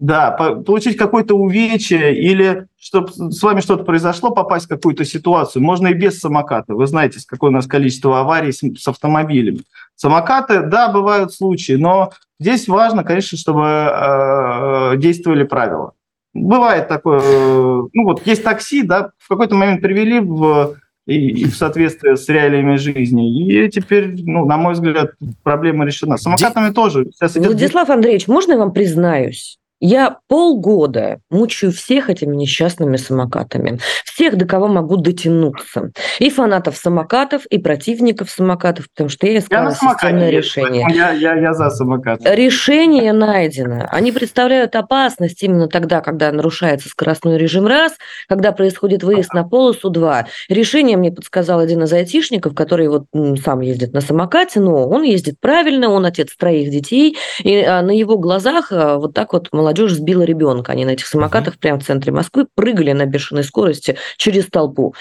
Speaker 12: Да, получить какое-то увечье или чтобы с вами что-то произошло, попасть в какую-то ситуацию, можно и без самоката. Вы знаете, какое у нас количество аварий с, с автомобилями. Самокаты, да, бывают случаи, но здесь важно, конечно, чтобы э, действовали правила. Бывает такое, э, ну вот есть такси, да, в какой-то момент привели в и, и в соответствии с реалиями жизни. И теперь, ну, на мой взгляд, проблема решена. Самокатами Ди... тоже.
Speaker 6: Сейчас идет... Владислав Андреевич, можно я вам признаюсь? Я полгода мучаю всех этими несчастными самокатами. Всех, до кого могу дотянуться. И фанатов самокатов, и противников самокатов, потому что я искала я системное решение.
Speaker 12: Я, я, я за самокат.
Speaker 6: Решение найдено. Они представляют опасность именно тогда, когда нарушается скоростной режим раз, когда происходит выезд на полосу два. Решение мне подсказал один из айтишников, который вот сам ездит на самокате, но он ездит правильно, он отец троих детей, и а, на его глазах а, вот так вот молодежь молодежь сбила ребенка. Они на этих самокатах прямо в центре Москвы прыгали на бешеной скорости через толпу.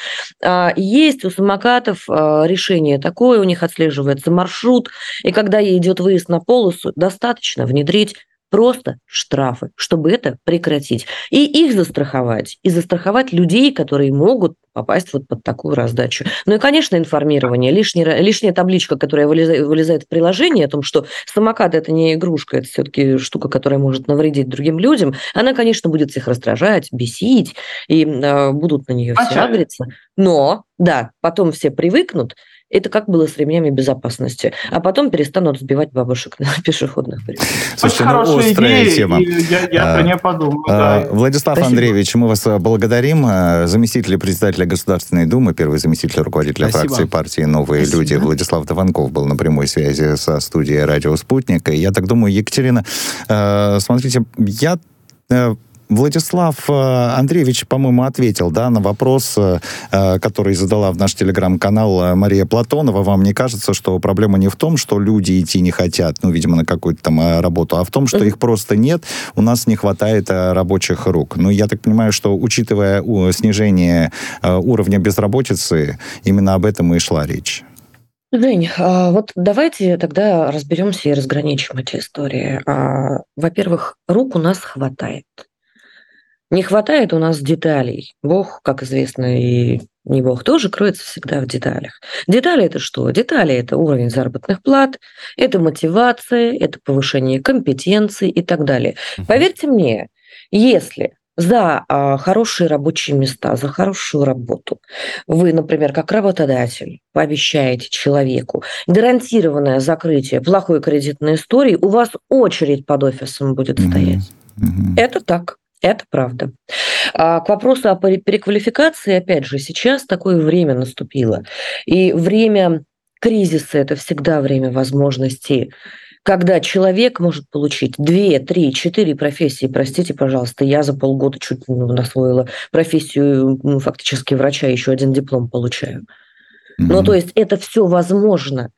Speaker 6: А, есть у самокатов а, решение такое, у них отслеживается маршрут, и когда идет выезд на полосу, достаточно внедрить просто штрафы, чтобы это прекратить. И их застраховать, и застраховать людей, которые могут попасть вот под такую раздачу. Ну и, конечно, информирование. Лишняя, лишняя табличка, которая вылезает, вылезает в приложении о том, что самокат – это не игрушка, это все-таки штука, которая может навредить другим людям, она, конечно, будет всех раздражать, бесить, и э, будут на нее все агриться. Но, да, потом все привыкнут, это как было с ремнями безопасности. А потом перестанут сбивать бабушек на пешеходных переходах.
Speaker 1: Слушайте, ну, острая
Speaker 12: идея,
Speaker 1: тема.
Speaker 12: Я, я а, про нее подумаю.
Speaker 1: А, да. Владислав Спасибо. Андреевич, мы вас благодарим. А, заместитель председателя Государственной Думы, первый заместитель руководителя Спасибо. фракции партии «Новые Спасибо. люди» Владислав Тованков был на прямой связи со студией «Радио Спутник». И я так думаю, Екатерина, а, смотрите, я э, Владислав э, Андреевич, по-моему, ответил да, на вопрос, э, э, который задала в наш телеграм-канал Мария Платонова. Вам не кажется, что проблема не в том, что люди идти не хотят, ну, видимо, на какую-то там работу, а в том, что их просто нет, у нас не хватает рабочих рук. Ну, я так понимаю, что, учитывая снижение уровня безработицы, именно об этом и шла речь.
Speaker 6: Жень, а вот давайте тогда разберемся и разграничим эти истории. А, во-первых, рук у нас хватает. Не хватает у нас деталей. Бог, как известно, и не Бог тоже кроется всегда в деталях. Детали это что? Детали это уровень заработных плат, это мотивация, это повышение компетенции и так далее. Поверьте мне, если за а, хорошие рабочие места, за хорошую работу. Вы, например, как работодатель пообещаете человеку гарантированное закрытие плохой кредитной истории, у вас очередь под офисом будет стоять. Mm-hmm. Это так. Это правда. А к вопросу о переквалификации, опять же, сейчас такое время наступило. И время кризиса – это всегда время возможностей когда человек может получить две, три, четыре профессии. Простите, пожалуйста, я за полгода чуть не насвоила профессию ну, фактически врача, еще один диплом получаю. Mm-hmm. Ну, то есть это все возможно.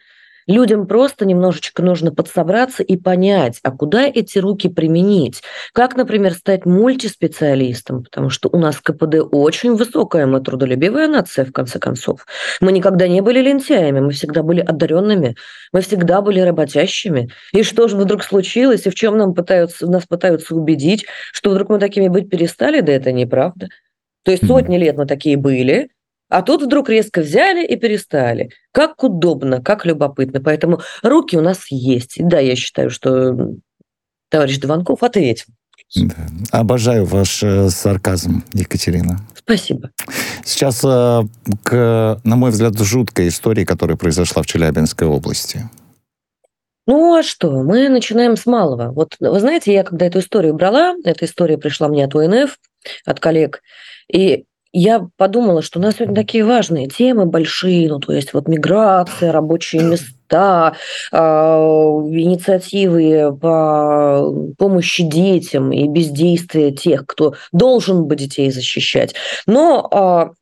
Speaker 6: Людям просто немножечко нужно подсобраться и понять, а куда эти руки применить. Как, например, стать мультиспециалистом, потому что у нас КПД очень высокая, мы трудолюбивая нация, в конце концов. Мы никогда не были лентяями, мы всегда были одаренными, мы всегда были работящими. И что же вдруг случилось, и в чем нам пытаются, нас пытаются убедить, что вдруг мы такими быть перестали? Да это неправда. То есть сотни лет мы такие были, а тут вдруг резко взяли и перестали. Как удобно, как любопытно. Поэтому руки у нас есть. да, я считаю, что товарищ Дованков ответил.
Speaker 1: Да. Обожаю ваш э, сарказм, Екатерина.
Speaker 6: Спасибо.
Speaker 1: Сейчас э, к, на мой взгляд, жуткой истории, которая произошла в Челябинской области.
Speaker 6: Ну а что? Мы начинаем с малого. Вот вы знаете, я когда эту историю брала, эта история пришла мне от УНФ, от коллег, и я подумала, что у нас сегодня такие важные темы большие, ну, то есть вот миграция, рабочие места, э, инициативы по помощи детям и бездействие тех, кто должен бы детей защищать. Но э,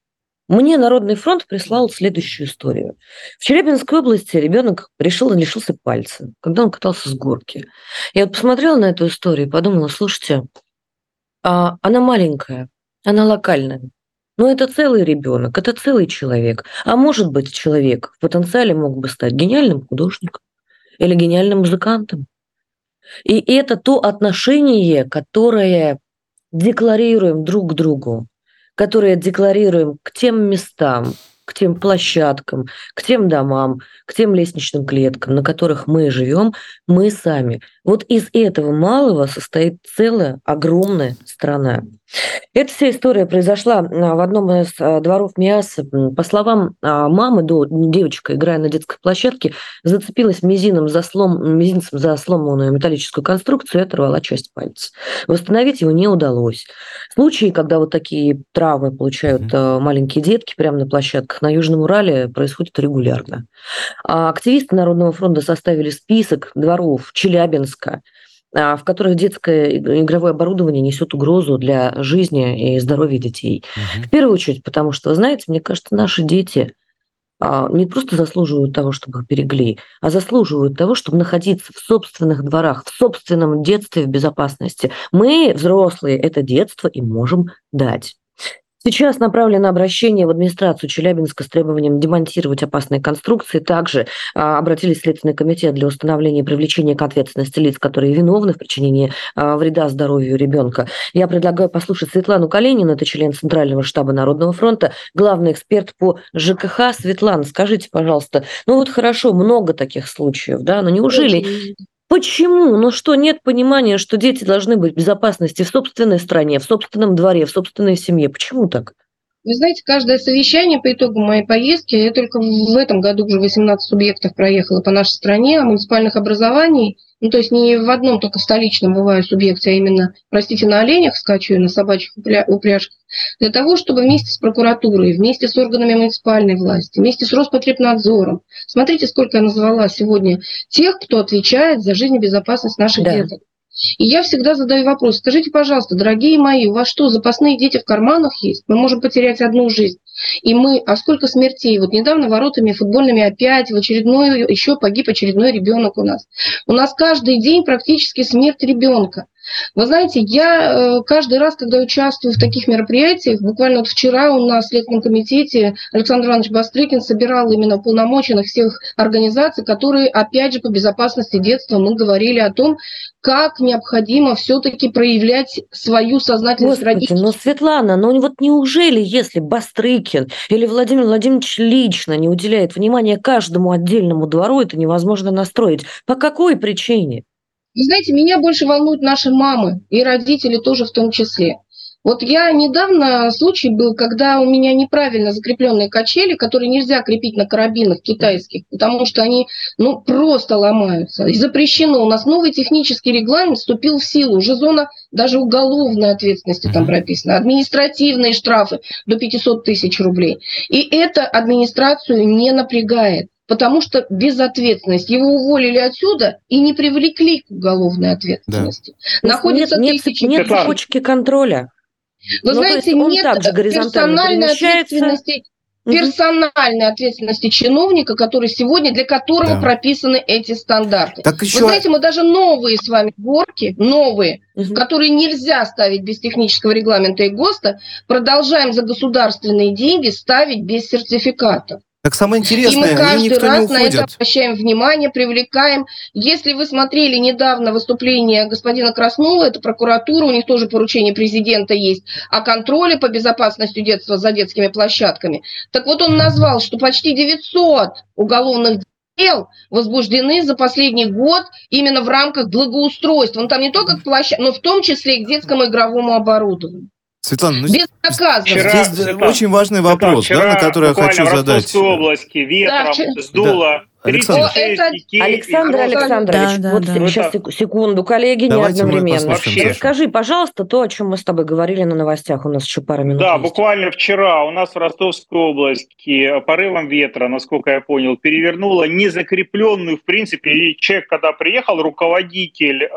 Speaker 6: мне Народный фронт прислал следующую историю. В Челябинской области ребенок решил, лишился пальца, когда он катался с горки. Я вот посмотрела на эту историю и подумала, слушайте, а она маленькая, она локальная. Но это целый ребенок, это целый человек. А может быть, человек в потенциале мог бы стать гениальным художником или гениальным музыкантом. И это то отношение, которое декларируем друг к другу, которое декларируем к тем местам, к тем площадкам, к тем домам, к тем лестничным клеткам, на которых мы живем, мы сами. Вот из этого малого состоит целая огромная страна. Эта вся история произошла а, в одном из а, дворов Миаса. По словам а, мамы, до девочка, играя на детской площадке, зацепилась мизином за слом, мизинцем за сломанную металлическую конструкцию и оторвала часть пальца. Восстановить его не удалось. Случаи, когда вот такие травмы получают mm-hmm. маленькие детки прямо на площадках на Южном Урале, происходят регулярно. активисты Народного фронта составили список дворов Челябинска, в которых детское игровое оборудование несет угрозу для жизни и здоровья детей. Угу. В первую очередь, потому что, знаете, мне кажется, наши дети а, не просто заслуживают того, чтобы их берегли, а заслуживают того, чтобы находиться в собственных дворах, в собственном детстве в безопасности. Мы, взрослые, это детство и можем дать. Сейчас направлено обращение в администрацию Челябинска с требованием демонтировать опасные конструкции. Также а, обратились в Следственный комитет для установления привлечения к ответственности лиц, которые виновны в причинении а, вреда здоровью ребенка. Я предлагаю послушать Светлану Калинину, это член Центрального штаба Народного фронта, главный эксперт по ЖКХ. Светлана, скажите, пожалуйста, ну вот хорошо, много таких случаев, да, но неужели Почему? Ну что, нет понимания, что дети должны быть в безопасности в собственной стране, в собственном дворе, в собственной семье. Почему так?
Speaker 13: Вы знаете, каждое совещание по итогу моей поездки, я только в этом году уже 18 субъектов проехала по нашей стране, а муниципальных образований – ну, то есть не в одном только столичном бываю субъекте, а именно, простите, на оленях скачу и на собачьих упряжках, для того, чтобы вместе с прокуратурой, вместе с органами муниципальной власти, вместе с Роспотребнадзором, смотрите, сколько я назвала сегодня тех, кто отвечает за жизнь и безопасность наших да. деток. И я всегда задаю вопрос, скажите, пожалуйста, дорогие мои, у вас что, запасные дети в карманах есть? Мы можем потерять одну жизнь. И мы, а сколько смертей? Вот недавно воротами футбольными опять в очередной, еще погиб очередной ребенок у нас. У нас каждый день практически смерть ребенка. Вы знаете, я э, каждый раз, когда участвую в таких мероприятиях, буквально вот вчера у нас в Следственном комитете Александр Иванович Бастрыкин собирал именно полномоченных всех организаций, которые, опять же, по безопасности детства мы говорили о том, как необходимо все-таки проявлять свою сознательность
Speaker 6: Господи, родителей. Ну, Светлана, ну вот неужели, если Бастрыкин или Владимир Владимирович лично не уделяет внимания каждому отдельному двору, это невозможно настроить? По какой причине?
Speaker 13: Вы знаете, меня больше волнуют наши мамы и родители тоже в том числе. Вот я недавно случай был, когда у меня неправильно закрепленные качели, которые нельзя крепить на карабинах китайских, потому что они ну, просто ломаются. И запрещено. У нас новый технический регламент вступил в силу. Уже зона даже уголовной ответственности там прописана. Административные штрафы до 500 тысяч рублей. И это администрацию не напрягает потому что безответственность. Его уволили отсюда и не привлекли к уголовной ответственности.
Speaker 6: Да. Находится нет, тысячи... Нет цепочки контроля.
Speaker 13: Вы ну, знаете, нет персональной ответственности, персональной ответственности чиновника, который сегодня, для которого да. прописаны эти стандарты. Так еще... Вы знаете, мы даже новые с вами горки, новые, угу. которые нельзя ставить без технического регламента и ГОСТа, продолжаем за государственные деньги ставить без сертификатов.
Speaker 2: Так самое интересное,
Speaker 13: и мы каждый раз на это обращаем внимание, привлекаем. Если вы смотрели недавно выступление господина Краснула, это прокуратура, у них тоже поручение президента есть, о контроле по безопасности детства за детскими площадками. Так вот он назвал, что почти 900 уголовных дел возбуждены за последний год именно в рамках благоустройства. Он там не только к площадке, но в том числе и к детскому игровому оборудованию.
Speaker 2: Светлана, ну,
Speaker 13: Безнаказанно.
Speaker 2: Вчера, здесь Светлана, очень важный вопрос, Светлана, да, на который я хочу задать.
Speaker 4: В области ветром да, сдуло
Speaker 6: Александр, это... Александр Александрович, да, вот да, сейчас да. секунду, коллеги, Давайте не одновременно. Расскажи, пожалуйста, то, о чем мы с тобой говорили на новостях, у нас еще пара минут
Speaker 4: Да, есть. буквально вчера у нас в Ростовской области порывом ветра, насколько я понял, перевернуло незакрепленную, в принципе, человек, когда приехал, руководитель э,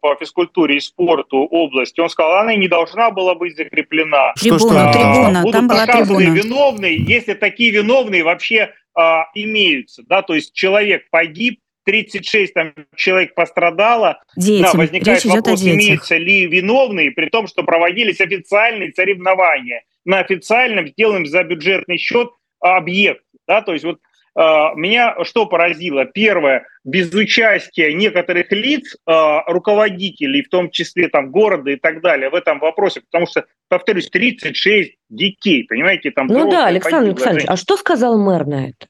Speaker 4: по физкультуре и спорту области, он сказал, она не должна была быть закреплена.
Speaker 5: Трибуна, что? трибуна,
Speaker 4: Будут
Speaker 5: там была трибуна.
Speaker 4: виновные, если такие виновные вообще а, имеются, да, то есть человек погиб, 36 там, человек пострадало,
Speaker 5: Детям.
Speaker 4: да, возникает Речь вопрос, имеются ли виновные, при том, что проводились официальные соревнования на официальном, сделанном за бюджетный счет объект, да, то есть вот меня что поразило? Первое, без участия некоторых лиц, uh, руководителей, в том числе там города и так далее, в этом вопросе, потому что, повторюсь, 36 детей, понимаете, там...
Speaker 6: Ну да, Александр Александрович, а что сказал мэр на это?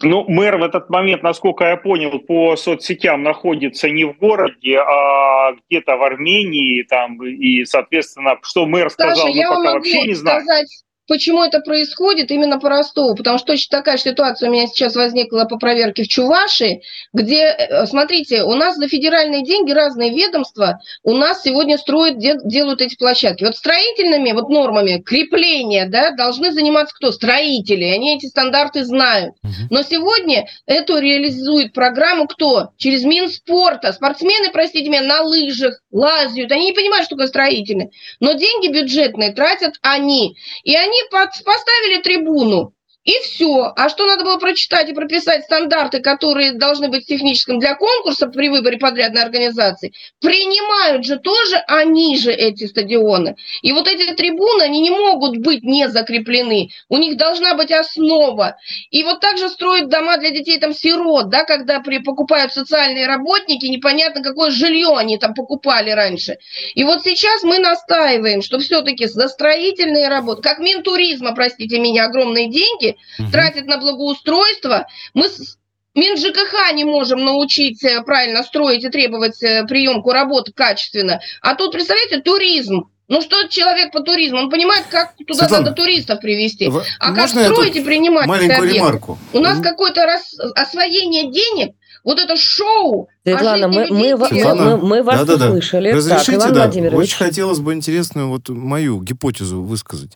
Speaker 4: Ну, мэр в этот момент, насколько я понял, по соцсетям находится не в городе, а где-то в Армении, там, и, соответственно, что мэр сказал, Саша, мы пока вообще не знаем. Сказать
Speaker 13: Почему это происходит именно по Ростову? Потому что точно такая ситуация у меня сейчас возникла по проверке в Чувашии, где, э, смотрите, у нас за федеральные деньги разные ведомства у нас сегодня строят, делают эти площадки. Вот строительными вот нормами крепления да, должны заниматься кто? Строители. Они эти стандарты знают. Но сегодня эту реализует программу кто? Через Минспорта. Спортсмены, простите меня, на лыжах лазят. Они не понимают, что такое строительные. Но деньги бюджетные тратят они. И они под, поставили трибуну, и все. А что надо было прочитать и прописать стандарты, которые должны быть техническим для конкурса при выборе подрядной организации? Принимают же тоже они же эти стадионы. И вот эти трибуны, они не могут быть не закреплены. У них должна быть основа. И вот так же строят дома для детей там сирот, да, когда при, покупают социальные работники, непонятно какое жилье они там покупали раньше. И вот сейчас мы настаиваем, что все-таки за строительные работы, как Минтуризма, простите меня, огромные деньги, угу. тратит на благоустройство. Мы с МинЖКХ не можем научить э, правильно строить и требовать э, приемку работы качественно. А тут, представляете, туризм. Ну что человек по туризму? Он понимает, как туда Светлана, надо туристов привести. А как строить и принимать
Speaker 2: маленькую ремарку?
Speaker 13: У нас какое-то рас... освоение денег вот это шоу.
Speaker 6: Светлана, а мы, мы, Светлана, мы, мы вас да, да, услышали.
Speaker 2: Разрешите, так, Иван да, Владимирович. Очень хотелось бы интересную вот мою гипотезу высказать.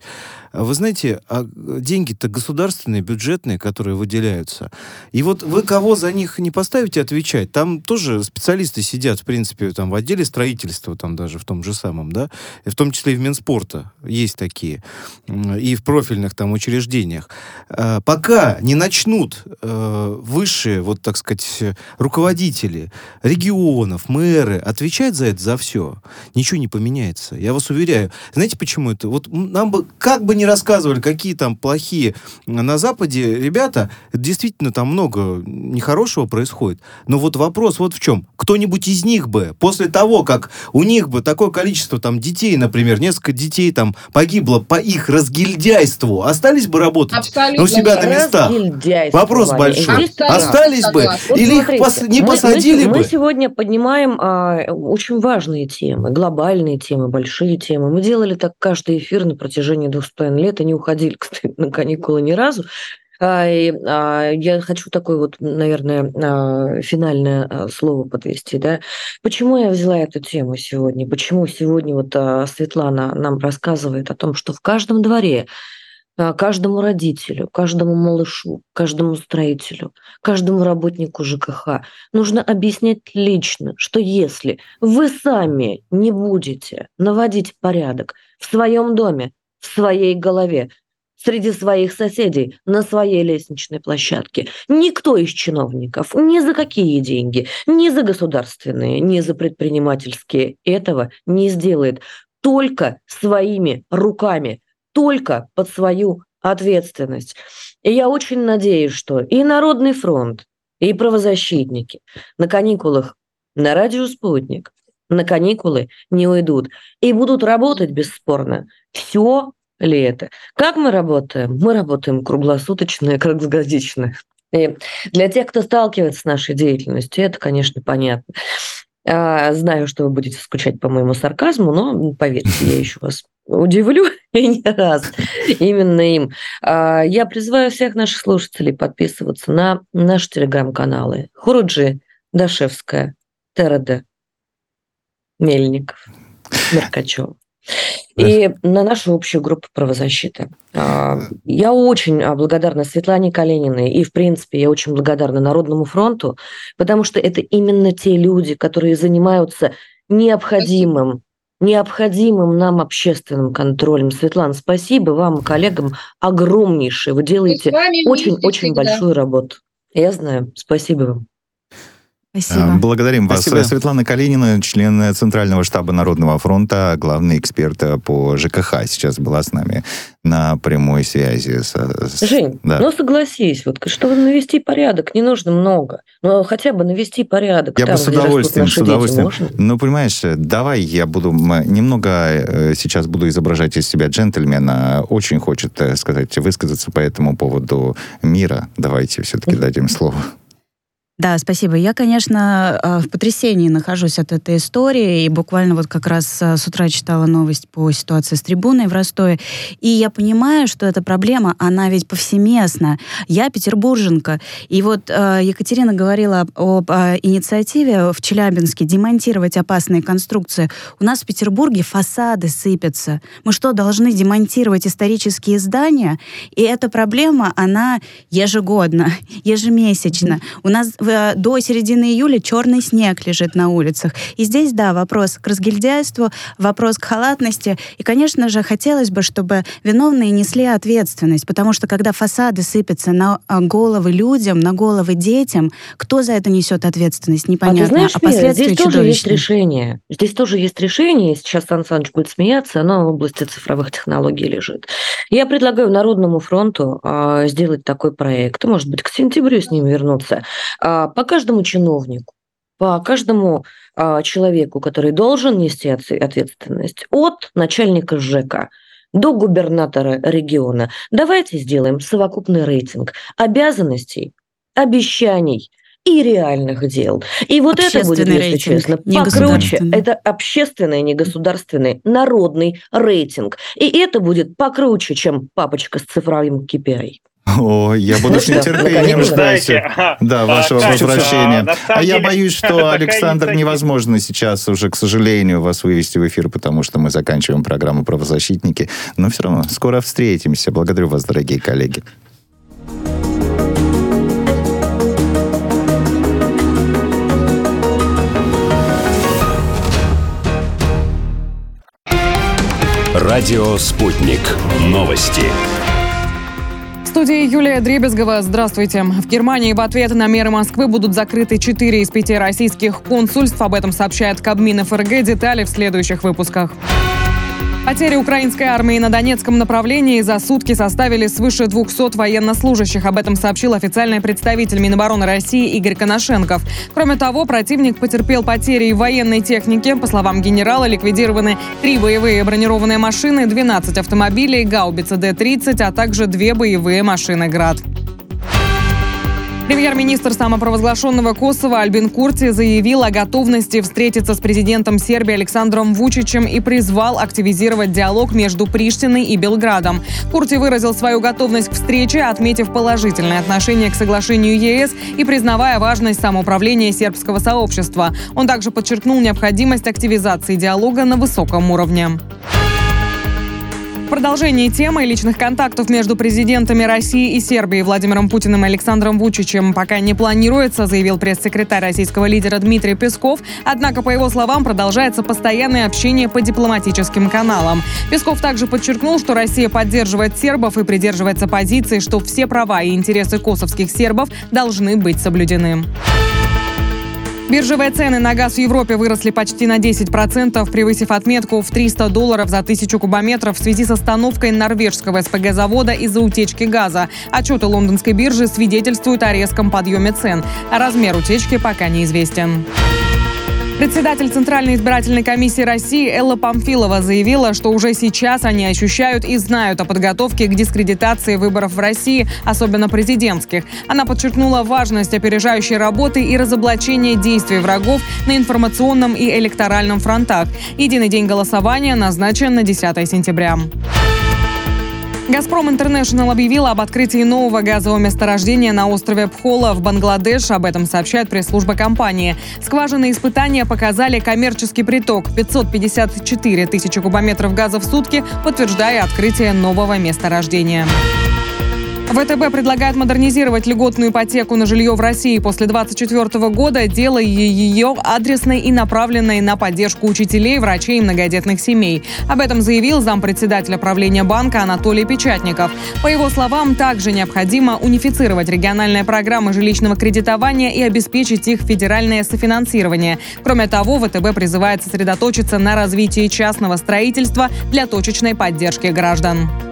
Speaker 2: Вы знаете, а деньги-то государственные, бюджетные, которые выделяются. И вот вы кого за них не поставите отвечать, там тоже специалисты сидят, в принципе, там в отделе строительства, там даже в том же самом, да, и в том числе и в Минспорта есть такие, и в профильных там учреждениях. А, пока не начнут э, высшие, вот так сказать, руководители регионов, мэры отвечать за это, за все, ничего не поменяется. Я вас уверяю. Знаете, почему это? Вот нам бы, как бы ни рассказывали, какие там плохие на Западе ребята, действительно там много нехорошего происходит. Но вот вопрос вот в чем. Кто-нибудь из них бы, после того, как у них бы такое количество там детей, например, несколько детей там погибло по их разгильдяйству, остались бы работать
Speaker 13: Абсолютно
Speaker 2: у себя на местах? Вопрос большой. Остались бы?
Speaker 6: Вот
Speaker 2: Или их
Speaker 6: смотрите,
Speaker 2: пос- не
Speaker 6: мы-
Speaker 2: посадили
Speaker 6: мы,
Speaker 2: бы?
Speaker 6: Мы сегодня поднимаем а, очень важные темы, глобальные темы, большие темы. Мы делали так каждый эфир на протяжении двух с половиной лет и не уходили, кстати, на каникулы ни разу. А, и, а, я хочу такое вот, наверное, а, финальное слово подвести. Да? Почему я взяла эту тему сегодня? Почему сегодня вот Светлана нам рассказывает о том, что в каждом дворе каждому родителю, каждому малышу, каждому строителю, каждому работнику ЖКХ нужно объяснять лично, что если вы сами не будете наводить порядок в своем доме, в своей голове, среди своих соседей, на своей лестничной площадке, никто из чиновников ни за какие деньги, ни за государственные, ни за предпринимательские этого не сделает. Только своими руками, только под свою ответственность. И я очень надеюсь, что и Народный фронт, и правозащитники на каникулах на радио «Спутник» на каникулы не уйдут и будут работать бесспорно все лето. Как мы работаем? Мы работаем круглосуточно и круглогодично. И для тех, кто сталкивается с нашей деятельностью, это, конечно, понятно. А, Знаю, что вы будете скучать по моему сарказму, но поверьте, я еще вас удивлю и не раз именно им. А, Я призываю всех наших слушателей подписываться на наши телеграм-каналы. Хуруджи, Дашевская, Тереда, Мельников, Меркачев. И на нашу общую группу правозащиты. А, Я очень а, благодарна Светлане Калининой и, в принципе, я очень благодарна Народному фронту, потому что это именно те люди, которые занимаются необходимым необходимым нам общественным контролем. Светлана, спасибо вам, коллегам, огромнейшее. Вы делаете очень-очень
Speaker 13: всегда.
Speaker 6: большую работу. Я знаю. Спасибо вам.
Speaker 1: А, Благодарим вас.
Speaker 2: Спасибо.
Speaker 1: Светлана Калинина, член Центрального штаба Народного фронта, главный эксперт э, по ЖКХ, сейчас была с нами на прямой связи. с- с-
Speaker 6: Жень,
Speaker 1: да.
Speaker 6: ну согласись, вот чтобы навести порядок, не нужно много. Но хотя бы навести порядок.
Speaker 1: Я
Speaker 6: там,
Speaker 1: бы с удовольствием, с удовольствием.
Speaker 6: Дети, можно?
Speaker 1: Ну, понимаешь, э, давай я буду немного э, сейчас буду изображать из себя джентльмена. Очень хочет э, сказать, высказаться по этому поводу мира. Давайте все-таки дадим слово.
Speaker 5: Да, спасибо. Я, конечно, э, в потрясении нахожусь от этой истории, и буквально вот как раз э, с утра читала новость по ситуации с трибуной в Ростове, и я понимаю, что эта проблема, она ведь повсеместна. Я петербурженка, и вот э, Екатерина говорила об, инициативе в Челябинске демонтировать опасные конструкции. У нас в Петербурге фасады сыпятся. Мы что, должны демонтировать исторические здания? И эта проблема, она ежегодно, ежемесячно. У нас в- до середины июля черный снег лежит на улицах. И здесь, да, вопрос к разгильдяйству, вопрос к халатности. И, конечно же, хотелось бы, чтобы виновные несли ответственность, потому что когда фасады сыпятся на а, головы людям, на головы детям, кто за это несет ответственность, непонятно.
Speaker 6: А ты знаешь, Мира,
Speaker 5: последствия
Speaker 6: здесь тоже есть решение. Здесь тоже есть решение. Сейчас Сан Саныч будет смеяться, оно в области цифровых технологий лежит. Я предлагаю Народному фронту а, сделать такой проект, может быть, к сентябрю с ним вернуться, А, по каждому чиновнику, по каждому а, человеку, который должен нести ответственность, от начальника ЖЭКа до губернатора региона. Давайте сделаем совокупный рейтинг обязанностей, обещаний и реальных дел. И вот это будет, если
Speaker 5: рейтинг,
Speaker 6: честно, покруче. Это общественный, не государственный, народный рейтинг. И это будет покруче, чем папочка с цифровым KPI.
Speaker 1: О, я буду
Speaker 6: Ну
Speaker 1: с
Speaker 6: что,
Speaker 1: нетерпением ждать да, вашего возвращения.
Speaker 4: а,
Speaker 1: я боюсь, что, Александр, невозможно сейчас уже, к сожалению, вас вывести в эфир, потому что мы заканчиваем программу «Правозащитники». Но все равно скоро встретимся. Благодарю вас, дорогие коллеги.
Speaker 7: Радио «Спутник». Новости.
Speaker 11: Студии Юлия Дребезгова. Здравствуйте. В Германии в ответ на меры Москвы будут закрыты 4 из 5 российских консульств. Об этом сообщает Кабмин ФРГ. Детали в следующих выпусках. Потери украинской армии на Донецком направлении за сутки составили свыше 200 военнослужащих. Об этом сообщил официальный представитель Минобороны России Игорь Коношенков. Кроме того, противник потерпел потери в военной технике. По словам генерала, ликвидированы три боевые бронированные машины, 12 автомобилей, гаубица Д-30, а также две боевые машины «Град». Премьер-министр самопровозглашенного Косово Альбин Курти заявил о готовности встретиться с президентом Сербии Александром Вучичем и призвал активизировать диалог между Приштиной и Белградом. Курти выразил свою готовность к встрече, отметив положительное отношение к соглашению ЕС и признавая важность самоуправления сербского сообщества. Он также подчеркнул необходимость активизации диалога на высоком уровне продолжении темы личных контактов между президентами России и Сербии Владимиром Путиным и Александром Вучичем пока не планируется, заявил пресс-секретарь российского лидера Дмитрий Песков. Однако, по его словам, продолжается постоянное общение по дипломатическим каналам. Песков также подчеркнул, что Россия поддерживает сербов и придерживается позиции, что все права и интересы косовских сербов должны быть соблюдены. Биржевые цены на газ в Европе выросли почти на 10%, превысив отметку в 300 долларов за тысячу кубометров в связи с остановкой норвежского СПГ-завода из-за утечки газа. Отчеты лондонской биржи свидетельствуют о резком подъеме цен. Размер утечки пока неизвестен. Председатель Центральной избирательной комиссии России Элла Памфилова заявила, что уже сейчас они ощущают и знают о подготовке к дискредитации выборов в России, особенно президентских. Она подчеркнула важность опережающей работы и разоблачения действий врагов на информационном и электоральном фронтах. Единый день голосования назначен на 10 сентября. «Газпром Интернешнл» объявила об открытии нового газового месторождения на острове Пхола в Бангладеш. Об этом сообщает пресс-служба компании. Скважины испытания показали коммерческий приток 554 тысячи кубометров газа в сутки, подтверждая открытие нового месторождения. ВТБ предлагает модернизировать льготную ипотеку на жилье в России после 2024 года, делая ее адресной и направленной на поддержку учителей, врачей и многодетных семей. Об этом заявил зампредседателя правления банка Анатолий Печатников. По его словам, также необходимо унифицировать региональные программы жилищного кредитования и обеспечить их федеральное софинансирование. Кроме того, ВТБ призывает сосредоточиться на развитии частного строительства для точечной поддержки граждан.